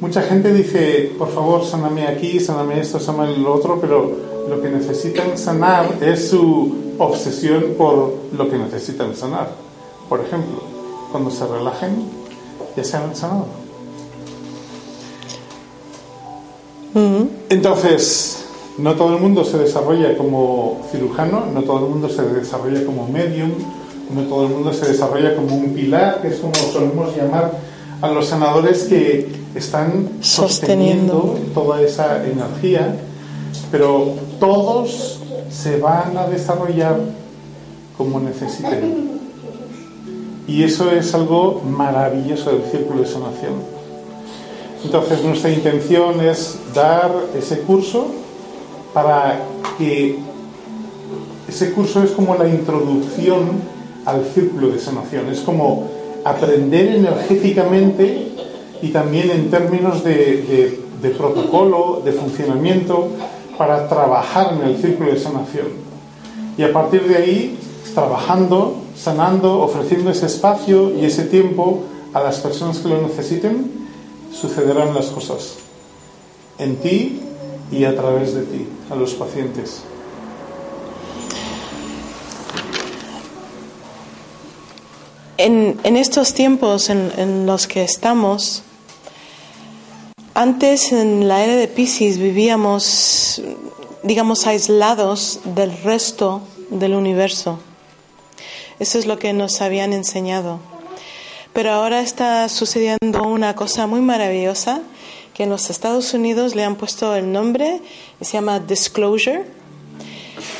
Mucha gente dice, por favor, sáname aquí, sáname esto, sáname lo otro, pero lo que necesitan sanar es su obsesión por lo que necesitan sanar. Por ejemplo, cuando se relajen, ya se han sanado. Entonces, no todo el mundo se desarrolla como cirujano, no todo el mundo se desarrolla como medium, no todo el mundo se desarrolla como un pilar, que es como solemos llamar a los sanadores que están sosteniendo, toda esa energía, pero todos se van a desarrollar como necesiten. Y eso es algo maravilloso del círculo de sanación. Entonces nuestra intención es dar ese curso para que ese curso es como la introducción al círculo de sanación, es como aprender energéticamente y también en términos de, de protocolo, de funcionamiento, para trabajar en el círculo de sanación. Y a partir de ahí, trabajando, sanando, ofreciendo ese espacio y ese tiempo a las personas que lo necesiten, sucederán las cosas en ti y a través de ti, a los pacientes. En, estos tiempos en, en los que estamos, antes, en la era de Pisces, vivíamos, digamos, aislados del resto del universo. Eso es lo que nos habían enseñado. Pero ahora está sucediendo una cosa muy maravillosa que en los Estados Unidos le han puesto el nombre, se llama disclosure,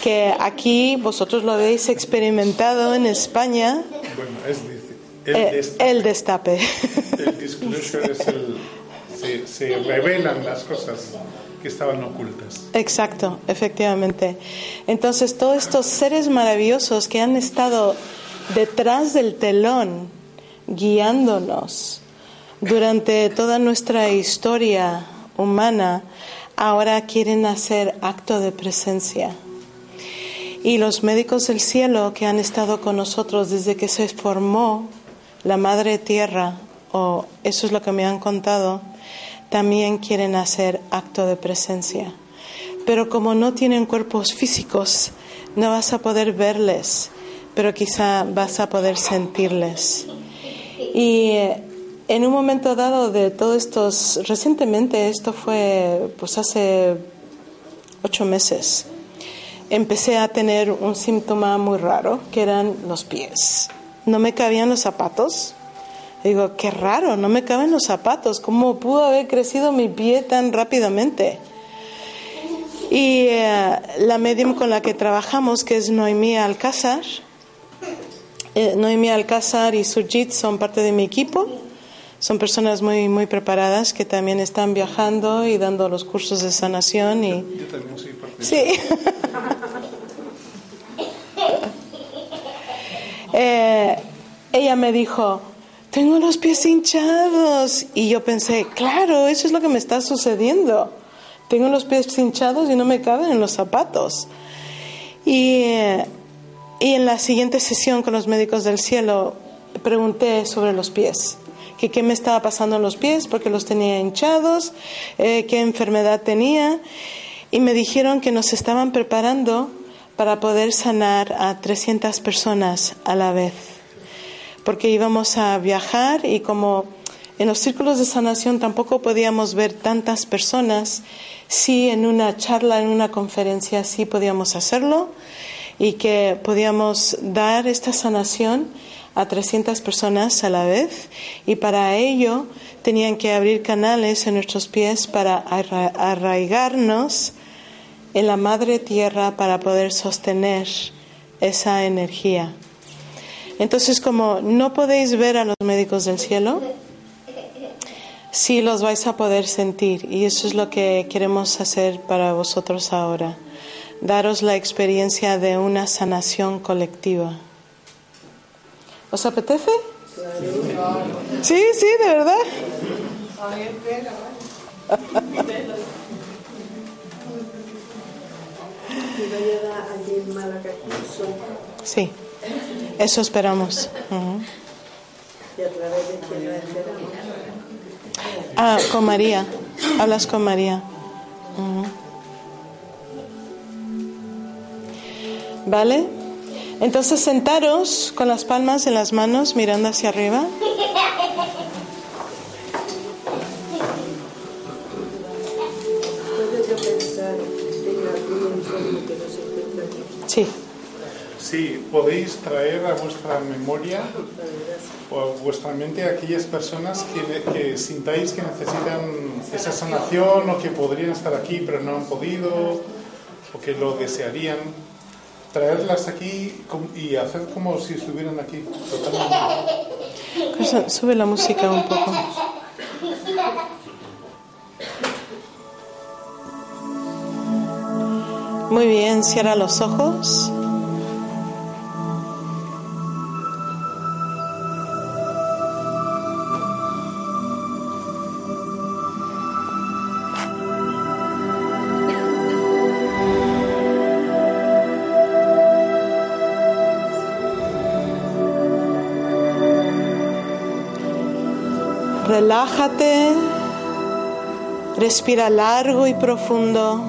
que aquí vosotros lo habéis experimentado en España. Bueno, es el, eh, destape. El, destape. el disclosure es el se, revelan las cosas que estaban ocultas. Exacto, efectivamente. Entonces, todos estos seres maravillosos que han estado detrás del telón, guiándonos durante toda nuestra historia humana, ahora quieren hacer acto de presencia. Y los médicos del cielo que han estado con nosotros desde que se formó la Madre Tierra, o eso es lo que me han contado, también quieren hacer acto de presencia. Pero como no tienen cuerpos físicos, no vas a poder verles, pero quizá vas a poder sentirles. Y eh, en un momento dado de todos estos, recientemente, esto fue pues hace ocho meses, empecé a tener un síntoma muy raro, que eran los pies. No me cabían los zapatos Digo, qué raro, no me caben los zapatos, ¿cómo pudo haber crecido mi pie tan rápidamente? Y eh, la medium con la que trabajamos, que es Noemí Alcázar, eh, Noemí Alcázar y Surjit son parte de mi equipo. Son personas muy, muy preparadas que también están viajando y dando los cursos de sanación. Y... Yo, también soy Sí. eh, ella me dijo, tengo los pies hinchados. Y yo pensé, claro, eso es lo que me está sucediendo. Tengo los pies hinchados y no me caben en los zapatos. Y, y en la siguiente sesión con los médicos del cielo pregunté sobre los pies, qué me estaba pasando en los pies, porque los tenía hinchados, eh, qué enfermedad tenía. Y me dijeron que nos estaban preparando para poder sanar a 300 personas a la vez porque íbamos a viajar y como en los círculos de sanación tampoco podíamos ver tantas personas, sí en una charla, en una conferencia, sí podíamos hacerlo y que podíamos dar esta sanación a 300 personas a la vez y para ello tenían que abrir canales en nuestros pies para arraigarnos en la madre tierra para poder sostener esa energía. Entonces, como no podéis ver a los médicos del cielo, sí los vais a poder sentir. Y eso es lo que queremos hacer para vosotros ahora. Daros la experiencia de una sanación colectiva. ¿Os apetece? Sí, sí, de verdad. Sí. Eso esperamos. Ah, con María. Hablas con María. ¿Vale? Entonces sentaros con las palmas en las manos mirando hacia arriba. Sí. Sí, podéis traer a vuestra memoria o a vuestra mente a aquellas personas que, sintáis que necesitan esa sanación o que podrían estar aquí pero no han podido o que lo desearían, traerlas aquí y hacer como si estuvieran aquí totalmente. Cosa- Sube la música un poco. Muy bien, cierra los ojos. Relájate, respira largo y profundo.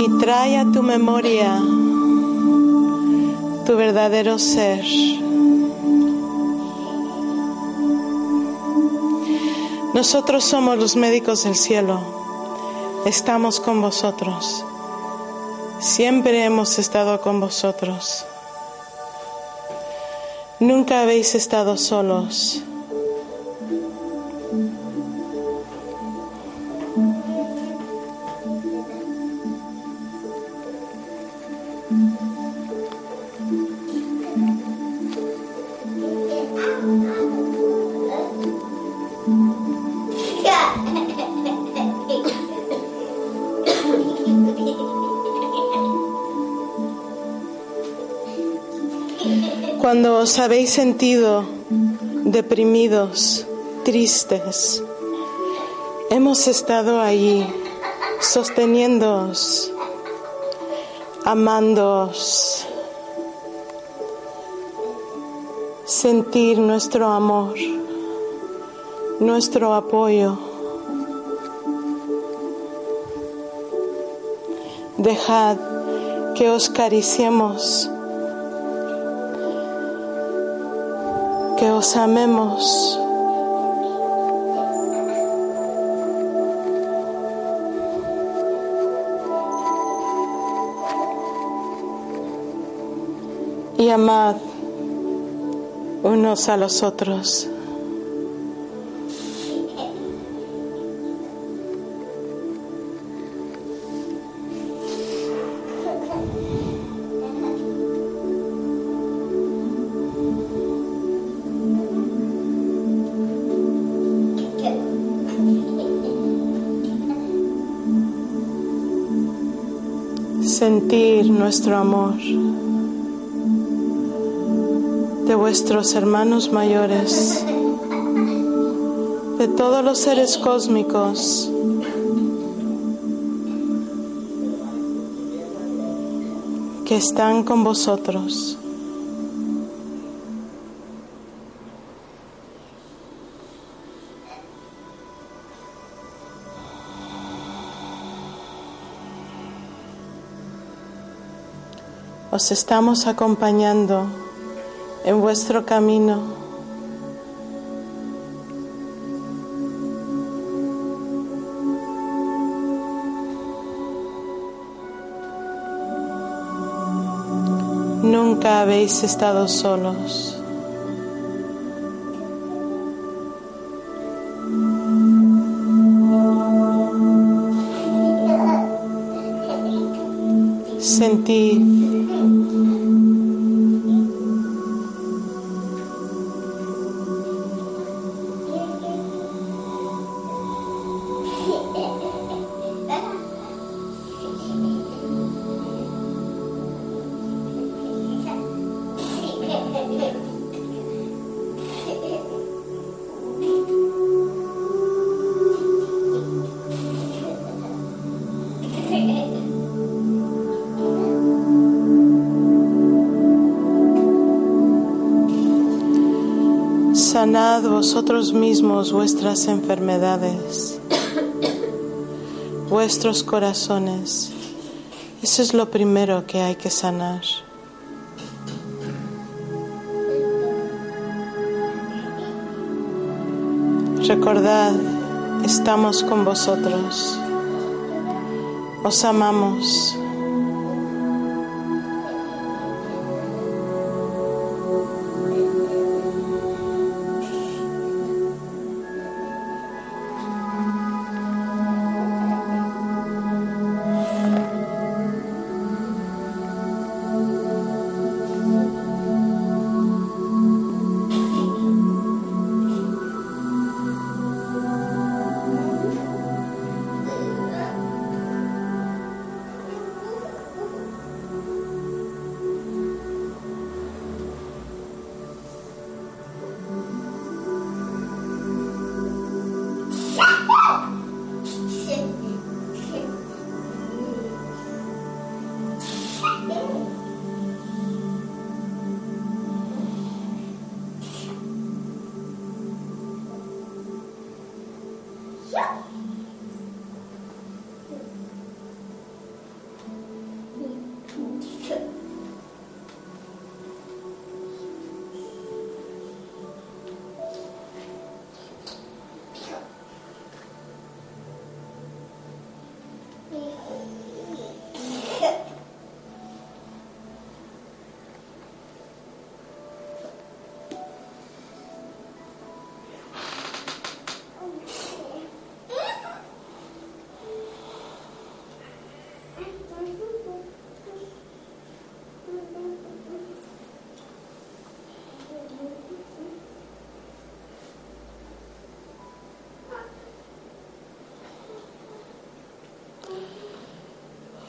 Y trae a tu memoria tu verdadero ser. Nosotros somos los médicos del cielo. Estamos con vosotros. Siempre hemos estado con vosotros. Nunca habéis estado solos. Os habéis sentido deprimidos, tristes, hemos estado allí sosteniéndoos, amándoos, sentir nuestro amor, nuestro apoyo. Dejad que os cariciemos, que os amemos. Y amad unos a los otros. Nuestro amor de vuestros hermanos mayores, de todos los seres cósmicos, que están con vosotros. Os estamos acompañando en vuestro camino. Nunca habéis estado solos. Sentid vosotros mismos vuestras enfermedades, vuestros corazones. Eso es lo primero que hay que sanar. Recordad, estamos con vosotros. Os amamos.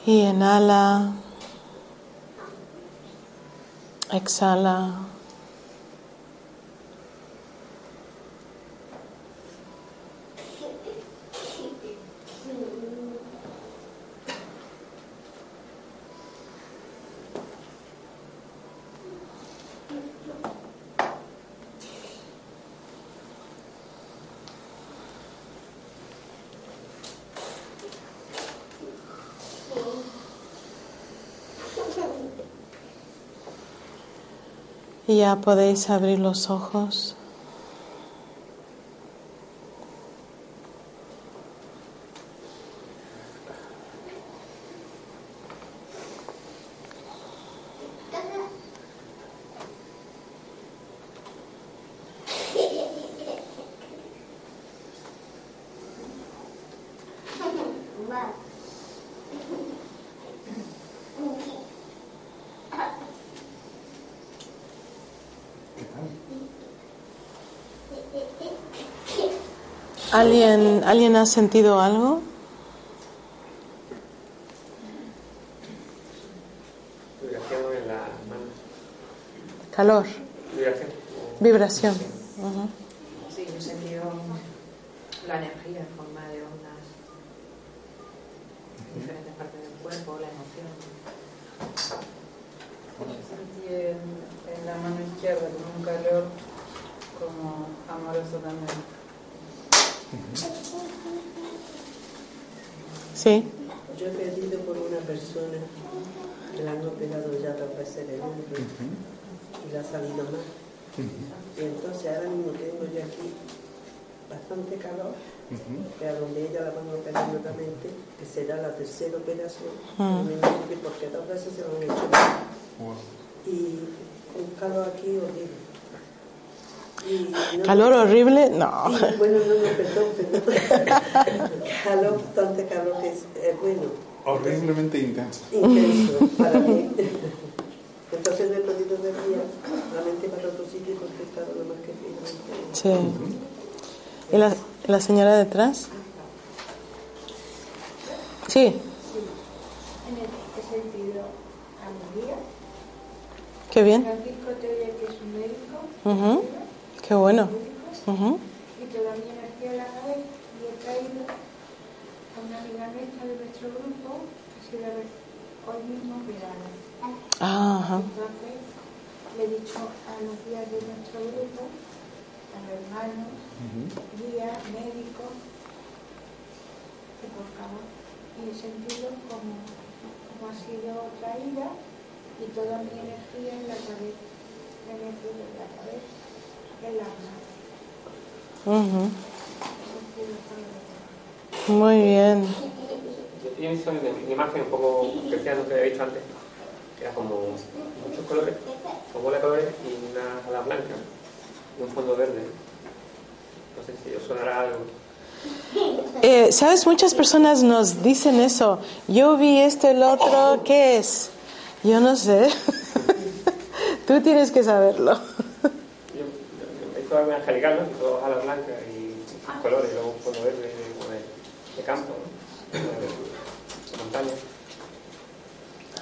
Y inhala. Exhala. Ya podéis abrir los ojos. ¿Alguien, ¿Alguien ha sentido algo? Calor, Vibración. vibración. Ujú. Sí, yo he sentido la energía en forma de ondas en diferentes partes del cuerpo, la emoción. Sentí en, en la mano izquierda con un calor como amoroso también. Sí. Yo he pedido por una persona que la han operado ya dos veces el hombro y le ha salido mal. Y entonces ahora mismo tengo yo aquí calor, que a donde ella la van a operar nuevamente, que será la tercera operación, Ah. porque dos veces se lo han hecho. Y un calor aquí horrible. No- ¿Calor horrible? No. y, bueno, no, no, perdón, perdón. calor, bastante calor que es, eh, bueno, Horriblemente intenso. intenso para mí. Entonces no he podido desviar la mente para otro sitio y contestar lo más que finalmente. Sí. ¿Y la, la señora detrás? Sí. En este sentido, alegría. Qué bien. Francisco Teoría, que es un médico, Ujú. Qué bueno. Ujú. y toda mi energía la cabeza y he traído a una amiga nuestra de nuestro grupo, que ha sido hoy mismo operada. Ah. Entonces, le he dicho a los guías de nuestro grupo, a los hermanos, guías, médicos, que por favor, y he sentido como, como ha sido traída y toda mi energía en la cabeza, la energía en la cabeza. He sentido todo. Muy bien. yo hice una, imagen un poco que decía lo que había dicho antes, que era como muchos colores, con bola de colores y una ala blanca y un fondo verde. No sé si os sonará algo. Eh, Sabes, muchas personas nos dicen eso. Yo vi esto, el otro, ¿qué es? Yo no sé. Tú tienes que saberlo. Yo, hizo algo angelical, ¿no? Hizo ala blanca y colores, luego un fondo verde de, de campo, ¿no? de, de montaña.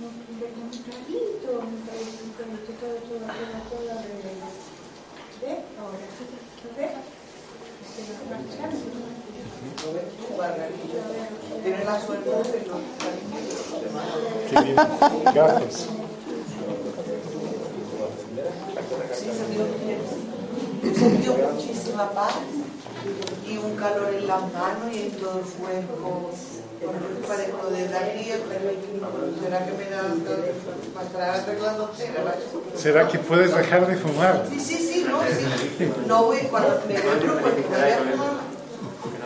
un muy clarito, todo, todo, todo, todo alrededor. ¿Ves? Ahora. Se marchando. Tienes la suerte de no Qué bien. Gracias. Sentió muchísima paz y un calor en las manos y en todo el cuerpo. Será que me da para estar arreglando cera, ¿Será que puedes dejar de fumar? Sí, sí, sí, no, sí. No voy cuando me voy porque me voy a fumar.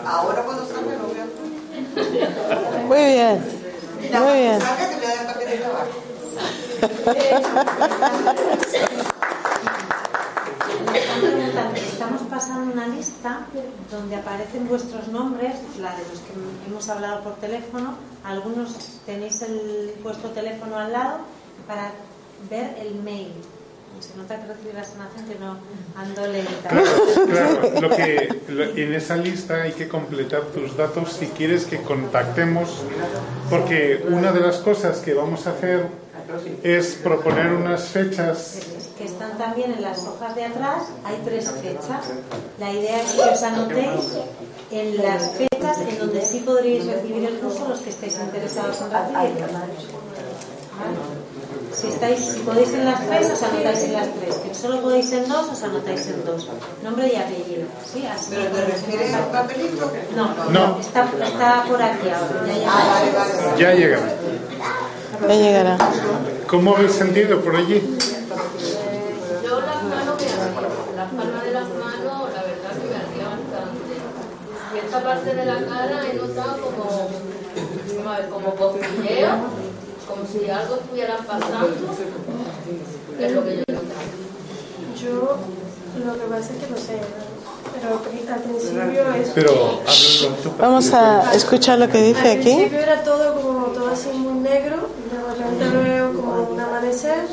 Ahora cuando salga no voy a fumar. Muy bien. Muy bien. Salga que me da el papel de tabaco. Me estamos pasando una lista donde aparecen vuestros nombres, la de los que hemos hablado por teléfono. Algunos tenéis el, vuestro teléfono al lado para ver el mail. Se nota que recibí la sanación que no ando lenta. Claro, lo que, lo- en esa lista hay que completar tus datos si quieres que contactemos, porque una de las cosas que vamos a hacer es proponer unas fechas. Que están también en las hojas de atrás, hay tres fechas. La idea es que os anotéis en las fechas en donde sí podréis recibir el curso los que estéis interesados en recibirlo. ¿Vale? Si, estáis, si podéis en las tres, os anotáis en las tres. Que solo podéis en dos, os anotáis en dos. Nombre y apellido. ¿sí? Así ¿Pero te refieres al papelito? No, No. Está, está por aquí ahora. Ya, ya. Ah, vale, vale, vale. Ya llegará. Ya llegará. ¿Cómo habéis sentido por allí? Yo las manos me ardían, las palmas de las manos, la verdad que me ardía bastante. Y esta parte de la cara he notado como, como cosquilleo, como si algo estuviera pasando. Que es lo que yo he notado. Yo lo que pasa es que no sé, pero al principio es... Pero. Vamos a escuchar lo que Al dice aquí. principio era todo como todo así muy negro, de repente lo veo como un amanecer.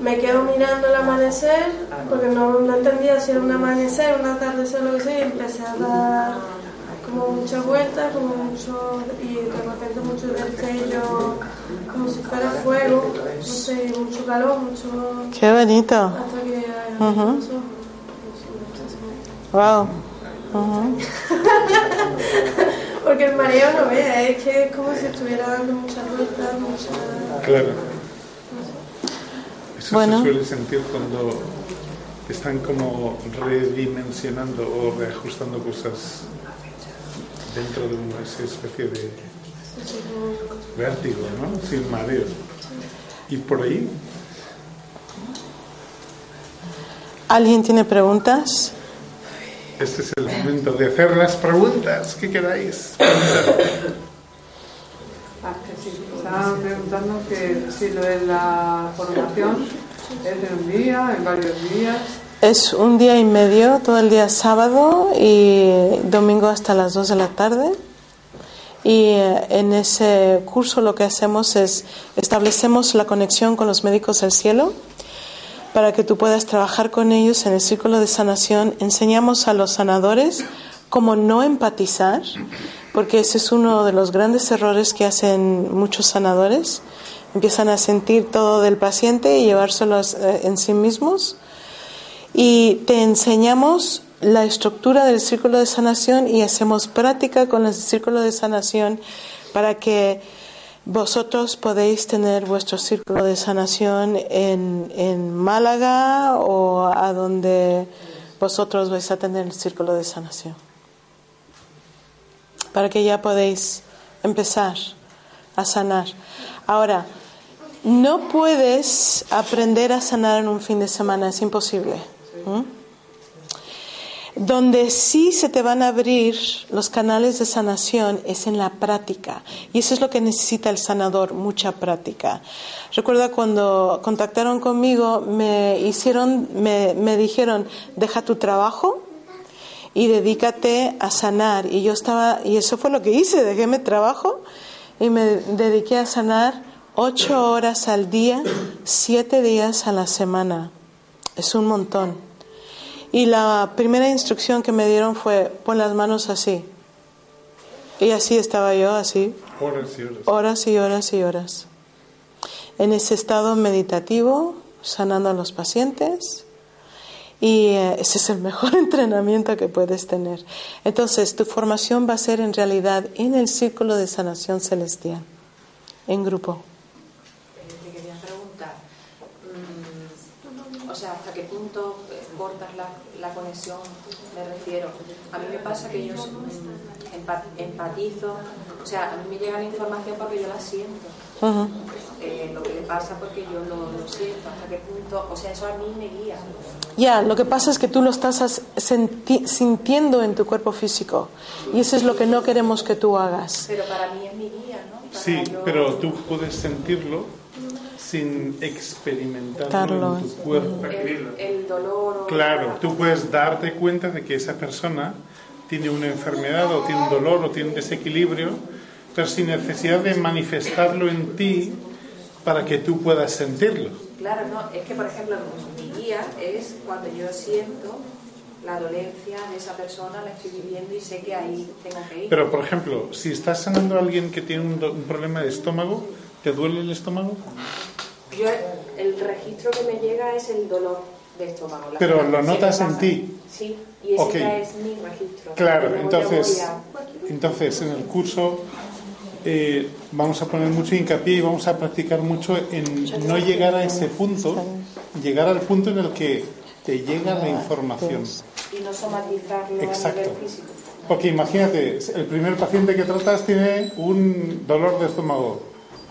Me quedo mirando el amanecer, porque no, no entendía si era un amanecer, un atardecer o lo que sea, y empecé a dar como muchas vueltas, como mucho, y de repente mucho destello, como si fuera fuego, no sé, mucho calor, mucho... Qué bonito. Hasta que... Wow. Ujú. Porque el mareo no vea, es que es como si estuviera dando muchas vueltas, muchas... Claro. Eso Bueno. se suele sentir cuando están como redimensionando o reajustando cosas dentro de una especie de vértigo, ¿no? Sin mareo. Y por ahí, ¿Alguien tiene preguntas? este es el momento de hacer las preguntas que queráis. Ah, que sí. Estaban preguntando que si lo de la formación es en un día, en varios días. Es un día y medio, todo el día sábado y domingo hasta las 2 de la tarde. Y eh, en ese curso lo que hacemos es establecemos la conexión con los médicos del cielo para que tú puedas trabajar con ellos en el círculo de sanación. Enseñamos a los sanadores cómo no empatizar, porque ese es uno de los grandes errores que hacen muchos sanadores. Empiezan a sentir todo del paciente y llevárselo eh, en sí mismos y te enseñamos la estructura del círculo de sanación y hacemos práctica con el círculo de sanación para que vosotros podéis tener vuestro círculo de sanación en, en Málaga o a donde vosotros vais a tener el círculo de sanación. Para que ya podéis empezar a sanar. Ahora, no puedes aprender a sanar en un fin de semana, es imposible. Donde sí se te van a abrir los canales de sanación es en la práctica. Y eso es lo que necesita el sanador, mucha práctica. Recuerda cuando contactaron conmigo, me hicieron, me, me dijeron, deja tu trabajo y dedícate a sanar. Y yo estaba, y eso fue lo que hice, dejé mi trabajo y me dediqué a sanar ocho horas al día, siete días a la semana. Es un montón. Y la primera instrucción que me dieron fue, pon las manos así. Y así estaba yo, así. Horas y horas. Horas y horas y horas. En ese estado meditativo, sanando a los pacientes. Y eh, ese es el mejor entrenamiento que puedes tener. Entonces, tu formación va a ser en realidad en el círculo de sanación celestial, en grupo. Te quería preguntar, mm, o sea, ¿hasta qué punto cortas la, la conexión? Me refiero. A mí me pasa que yo mm, empa- empatizo, o sea, a mí me llega la información porque yo la siento. Eh, lo que le pasa porque yo lo, lo siento, hasta qué punto, o sea, eso a mí me guía. Ya, lo que pasa es que tú lo estás sintiendo en tu cuerpo físico. Y eso es lo que no queremos que tú hagas. Pero para mí es mi guía, ¿no? Para Sí, yo- pero tú puedes sentirlo sin experimentarlo en tu cuerpo. el, el dolor o Claro, tú puedes darte cuenta de que esa persona tiene una enfermedad o tiene un dolor o tiene un desequilibrio, pero sin necesidad de manifestarlo en ti para que tú puedas sentirlo. Claro, no, es que por ejemplo mi guía es cuando yo siento la dolencia de esa persona, la estoy viviendo y sé que ahí tengo que ir. Pero, por ejemplo, si estás sanando a alguien que tiene un, un problema de estómago, ¿te duele el estómago? Yo, el registro que me llega es el dolor de estómago. la Pero lo notas en ti. Sí, y ese Ok. ya es mi registro. Claro, entonces, a- entonces en el curso eh, vamos a poner mucho hincapié y vamos a practicar mucho en no llegar a ese punto, llegar al punto en el que te llega la información. y no somatizarlo Exacto. a nivel físico. Porque imagínate, el primer paciente que tratas tiene un dolor de estómago.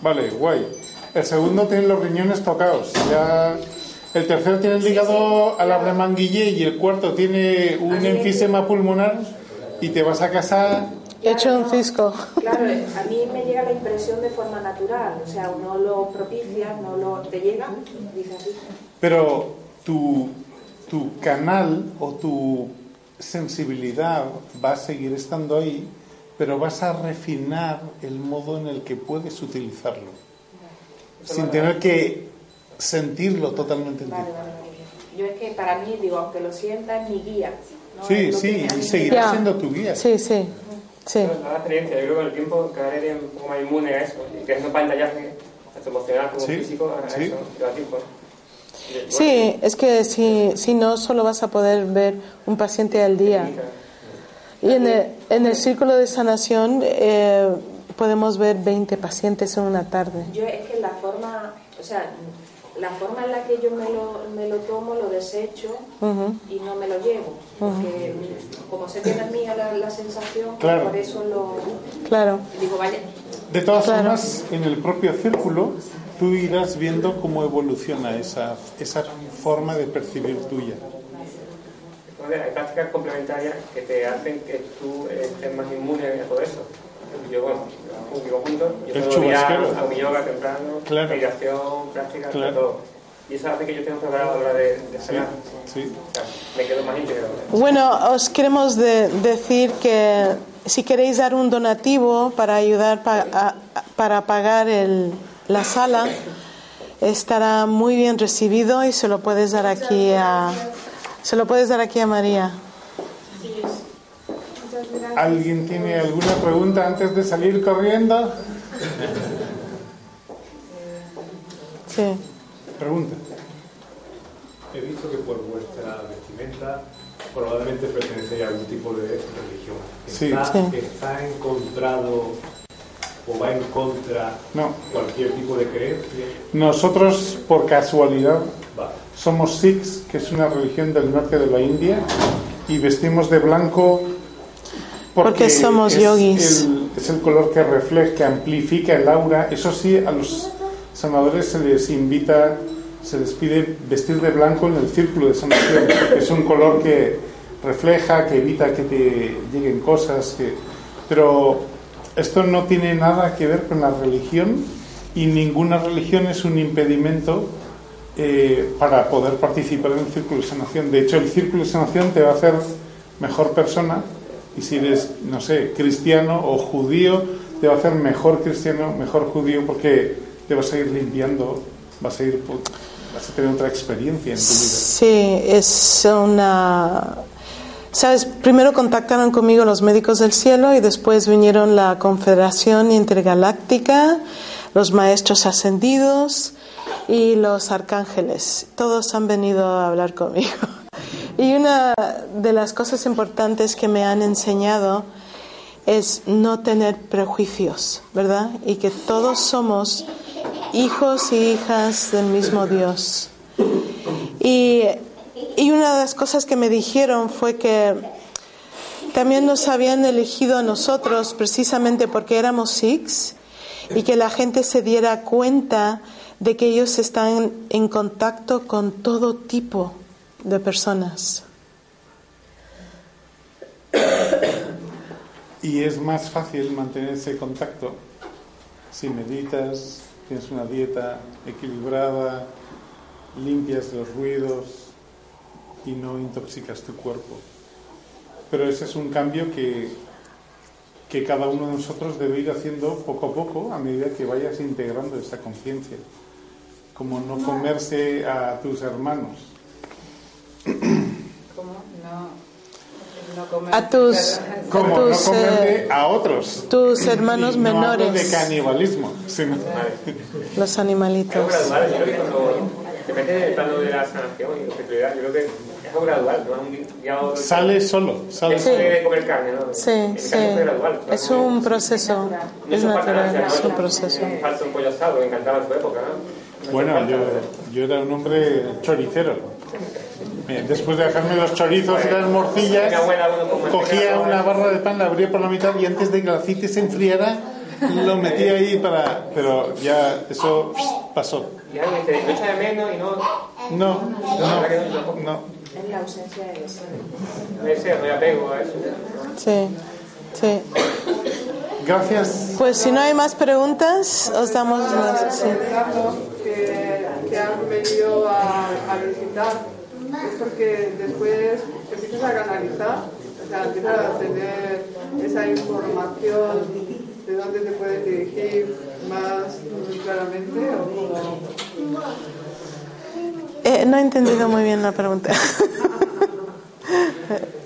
Vale, guay. El segundo tiene los riñones tocados. Ya el tercero tiene el hígado a la remanguille y el cuarto tiene un enfisema pulmonar y te vas a casa Hecho un cisco. Claro, a mí me llega la impresión de forma natural, o sea, no lo propicia, no lo te llega, dice así. Pero tu, tu canal o tu sensibilidad va a seguir estando ahí, pero vas a refinar el modo en el que puedes utilizarlo, sin tener que sentirlo totalmente en ti. Vale, vale, vale. Yo es que para mí, digo, aunque lo sienta, es mi guía. ¿no? Sí, Es sí, y seguirá siendo tu guía. Sí, sí. Sí. Pero la experiencia, yo creo que con el tiempo cada vez eres un poco más inmune a eso. Y que no pantallaje, tanto emocional como Sí, físico, a sí. eso lleva tiempo. Sí, es que si, si no, solo vas a poder ver un paciente al día. Y en el, en el círculo de sanación eh, podemos ver 20 pacientes en una tarde. Yo es que la forma, o sea, la forma en la que yo me lo, me lo tomo, lo desecho y no me lo llevo. Porque como sé que no es mía la, la sensación, Claro. por eso lo Claro. digo, vaya, De todas Claro. formas, en el propio círculo, tú irás viendo cómo evoluciona esa, esa forma de percibir tuya. Entonces, hay prácticas complementarias que te hacen que tú estés más inmune a todo eso. Yo, bueno, un vivo juntos, yo El ir a, yoga temprano, Claro. meditación, práctica, Claro. todo. Y eso hace que yo tenga preparado a la hora de, de sanar. Sí. O sea, me quedo más íntegro. Bueno, os queremos de- decir que si queréis dar un donativo para ayudar pa- a- a- para pagar el- la sala, estará muy bien recibido y se lo puedes dar aquí a se lo puedes dar aquí a María. ¿Alguien tiene alguna pregunta antes de salir corriendo? Sí. Pregunta. He visto que por vuestra vestimenta probablemente pertenecéis a algún tipo de religión. Sí. ¿Está, Sí. está encontrado o va en contra No. cualquier tipo de creencia. Nosotros, por casualidad, Va. somos Sikhs, que es una religión del norte de la India, y vestimos de blanco Porque somos es yogis. El, es el color que refleja, que amplifica el aura. Eso sí, a los sanadores se les invita, se les pide vestir de blanco en el círculo de sanación, es un color que refleja, que evita que te lleguen cosas, que... pero esto no tiene nada que ver con la religión y ninguna religión es un impedimento eh, para poder participar en el círculo de sanación. De hecho, el círculo de sanación te va a hacer mejor persona y si eres, no sé, cristiano o judío, te va a hacer mejor cristiano, mejor judío porque te vas a ir limpiando, vas a ir, vas a tener otra experiencia en tu vida. Sí, es una... Sabes, primero contactaron conmigo los médicos del cielo y después vinieron la Confederación Intergaláctica, los maestros ascendidos y los arcángeles. Todos han venido a hablar conmigo. Y una de las cosas importantes que me han enseñado es no tener prejuicios, ¿verdad? Y que todos somos hijos y hijas del mismo Dios. Y, y una de las cosas que me dijeron fue que también nos habían elegido a nosotros precisamente porque éramos Sikhs y que la gente se diera cuenta de que ellos están en contacto con todo tipo de personas. Y es más fácil mantener ese contacto si meditas, tienes una dieta equilibrada, limpias los ruidos y no intoxicas tu cuerpo. Pero ese es un cambio que, que cada uno de nosotros debe ir haciendo poco a poco a medida que vayas integrando esta conciencia. Como no comerse a tus hermanos. A tus, a no tus, eh, a otros. tus hermanos Y no hablo de menores, canibalismo, sino los Es animalitos. gradual, yo creo que cuando depende del plano de la sanación y objetividad, yo creo que es algo gradual, no un día a otro. sale solo, sale de comer carne, ¿no? Sí, sí. es gradual. Es un proceso, es natural, es un proceso. un Falta un pollo asado, me encantaba en su época, ¿no? No hizo Bueno, yo, yo era un hombre choricero. Bien, Después de dejarme los chorizos y las morcillas, cogía una barra de pan, la abría por la mitad y antes de que el aceite se enfriara, lo metía ahí para... Pero ya eso pasó. Y alguien dice, lo echa de menos y no. No, no, no. Es la ausencia de deseo. Ese, no me apego a eso. Sí, sí. Gracias. Pues si no hay más preguntas, os damos las... sí. pensando que, que han venido a, a visitar es porque después empiezas a canalizar, o sea, empiezas a tener esa información de dónde te puedes dirigir más claramente o como... Eh, no he entendido muy bien la pregunta.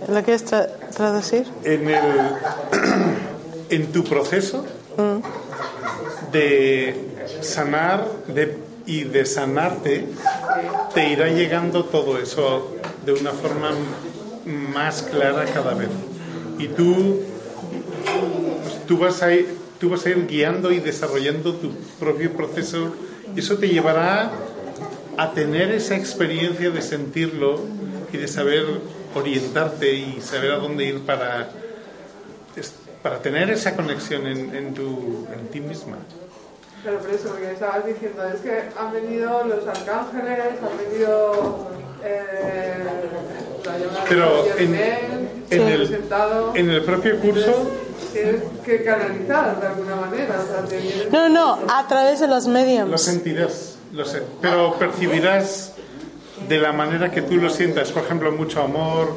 ¿Lo quieres tra- traducir? En, el, en tu proceso Mm. de sanar de, y de sanarte, te irá llegando todo eso de una forma más clara cada vez. Y tú, tú, vas a ir, tú vas a ir guiando y desarrollando tu propio proceso y eso te llevará a tener esa experiencia de sentirlo y de saber orientarte y saber a dónde ir para, para tener esa conexión en, en, tu, en ti misma. Pero por eso, porque estabas diciendo, es que han venido los arcángeles, han venido eh, la Pero en, en el, en el propio curso Tienes que canalizar de alguna manera. O sea, No, no, a través de los lo mediums. sentirás, lo sé, pero percibirás de la manera que tú lo sientas, por ejemplo, mucho amor,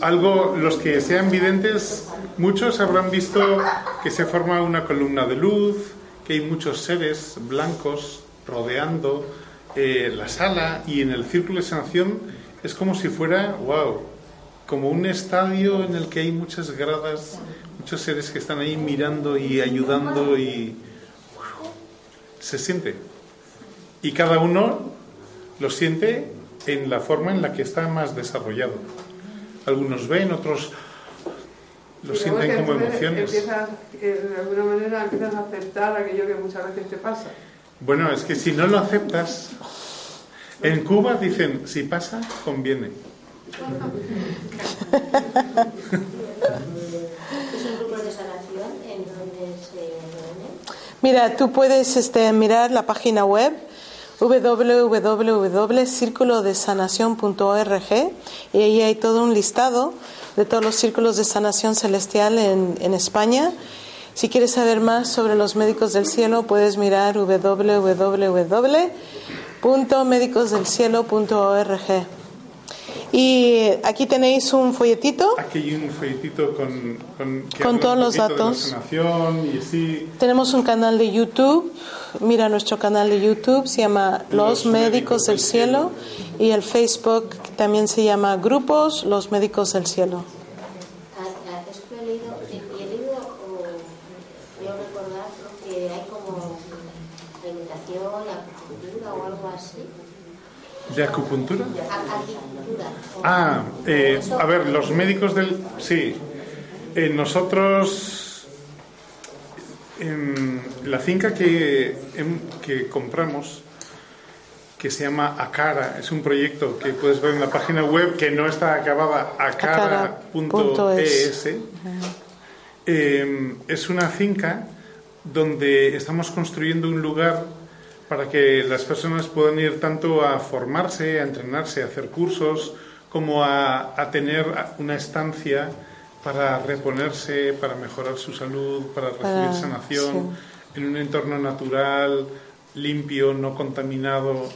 algo, los que sean videntes, muchos habrán visto que se forma una columna de luz, que hay muchos seres blancos rodeando eh, la sala y en el círculo de sanación es como si fuera, wow, como un estadio en el que hay muchas gradas, muchos seres que están ahí mirando y ayudando y se siente. Y cada uno lo siente en la forma en la que está más desarrollado. Algunos ven, otros lo sienten como emociones. Empiezas, eh, de alguna manera empiezas a aceptar aquello que muchas veces te pasa. Bueno, es que si no lo aceptas, en Cuba dicen, si pasa, conviene. ¿Es un grupo de sanación en donde se reúnen? Mira, tú puedes este, mirar la página web www.circulodesanación.org y ahí hay todo un listado de todos los círculos de sanación celestial en, en España. Si quieres saber más sobre los médicos del cielo, puedes mirar www.médicosdelcielo.org. Y aquí tenéis un folletito Aquí hay un folletito con, con, todos los poquito de la datos. sanación y así. Tenemos un canal de YouTube, mira nuestro canal de YouTube, se llama Los, Médicos del Cielo y el Facebook también se llama Grupos Los Médicos del Cielo. Eso que he leído, y he leído, o creo recordar que hay como alimentación, acupuntura o algo así. ¿De Acupuntura. Ah, eh, a ver, los médicos del... Sí, Eh, nosotros... En la finca que, em- que compramos, que se llama Acara, es un proyecto que puedes ver en la página web que no está acabada, acara.es. Eh, es una finca donde estamos construyendo un lugar para que las personas puedan ir tanto a formarse, a entrenarse, a hacer cursos, como a, a tener una estancia para reponerse, para mejorar su salud, para recibir Para- sanación en un entorno natural, limpio, no contaminado.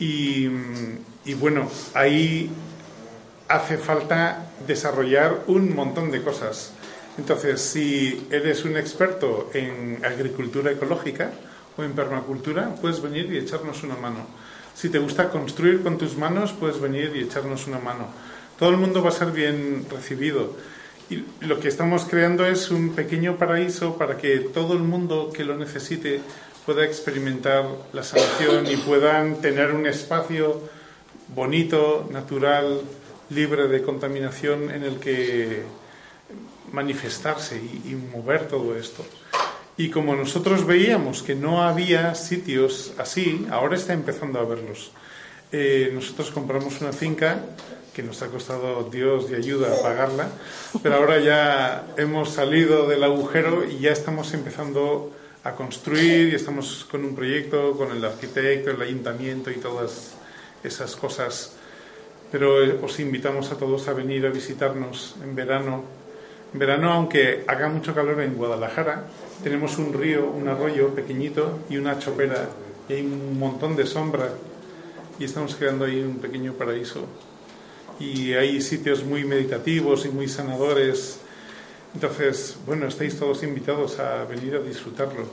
Y, y bueno, ahí hace falta desarrollar un montón de cosas. Entonces, si eres un experto en agricultura ecológica o en permacultura, puedes venir y echarnos una mano. Si te gusta construir con tus manos, puedes venir y echarnos una mano. Todo el mundo va a ser bien recibido. Y lo que estamos creando es un pequeño paraíso para que todo el mundo que lo necesite pueda experimentar la sanación y puedan tener un espacio bonito, natural, libre de contaminación en el que manifestarse y, mover todo esto. Y como nosotros veíamos que no había sitios así, ahora está empezando a verlos. Eh, nosotros compramos una finca que nos ha costado Dios de ayuda a pagarla, pero ahora ya hemos salido del agujero y ya estamos empezando a construir y estamos con un proyecto con el arquitecto, el ayuntamiento y todas esas cosas. Pero eh, os invitamos a todos a venir a visitarnos en verano. En verano, aunque haga mucho calor en Guadalajara, tenemos un río, un arroyo pequeñito y una chopera y hay un montón de sombra y estamos creando ahí un pequeño paraíso. Y hay sitios muy meditativos y muy sanadores. Entonces, bueno, estáis todos invitados a venir a disfrutarlo.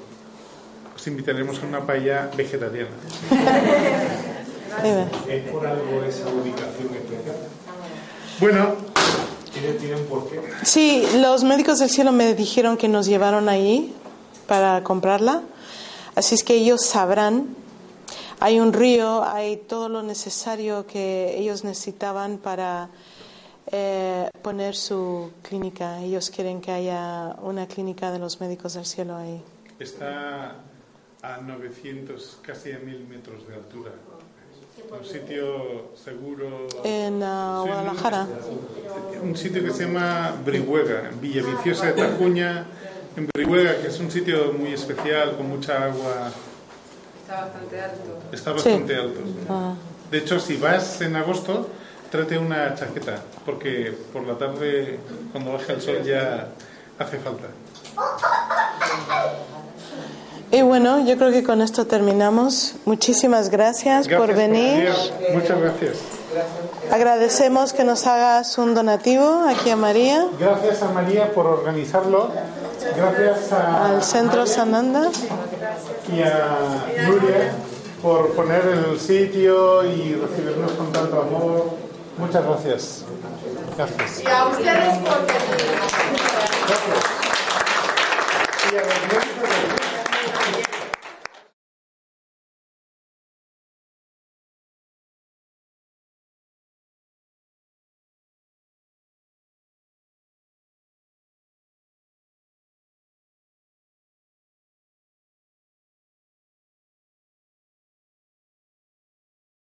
Os invitaremos a una paella vegetariana. ¿Es por algo esa ubicación especial? Bueno, ¿Tiene, tiene un porqué? Sí, los médicos del cielo me dijeron que nos llevaron ahí para comprarla, así es que ellos sabrán. Hay un río, hay todo lo necesario que ellos necesitaban para eh, poner su clínica. Ellos quieren que haya una clínica de los médicos del cielo ahí. está a 900, casi a 1000 metros de altura. Un sitio seguro. En Sí, Guadalajara. un sitio que se llama Brihuega, en Villaviciosa de Tacuña, en Brihuega, que es un sitio muy especial, con mucha agua, Está bastante alto. está Sí. bastante alto. Ah. De hecho, si vas en agosto, trate una chaqueta, porque por la tarde, cuando baja el sol, ya hace falta. Y bueno, yo creo que con esto terminamos. Muchísimas gracias, por Gracias venir. venir. Muchas gracias. Agradecemos que nos hagas un donativo aquí a María, Gracias a María por organizarlo. Gracias a al Centro María Sananda. y a Nuria por poner el sitio y recibirnos con tanto amor. Muchas gracias. Gracias. Y a ustedes por venir. Y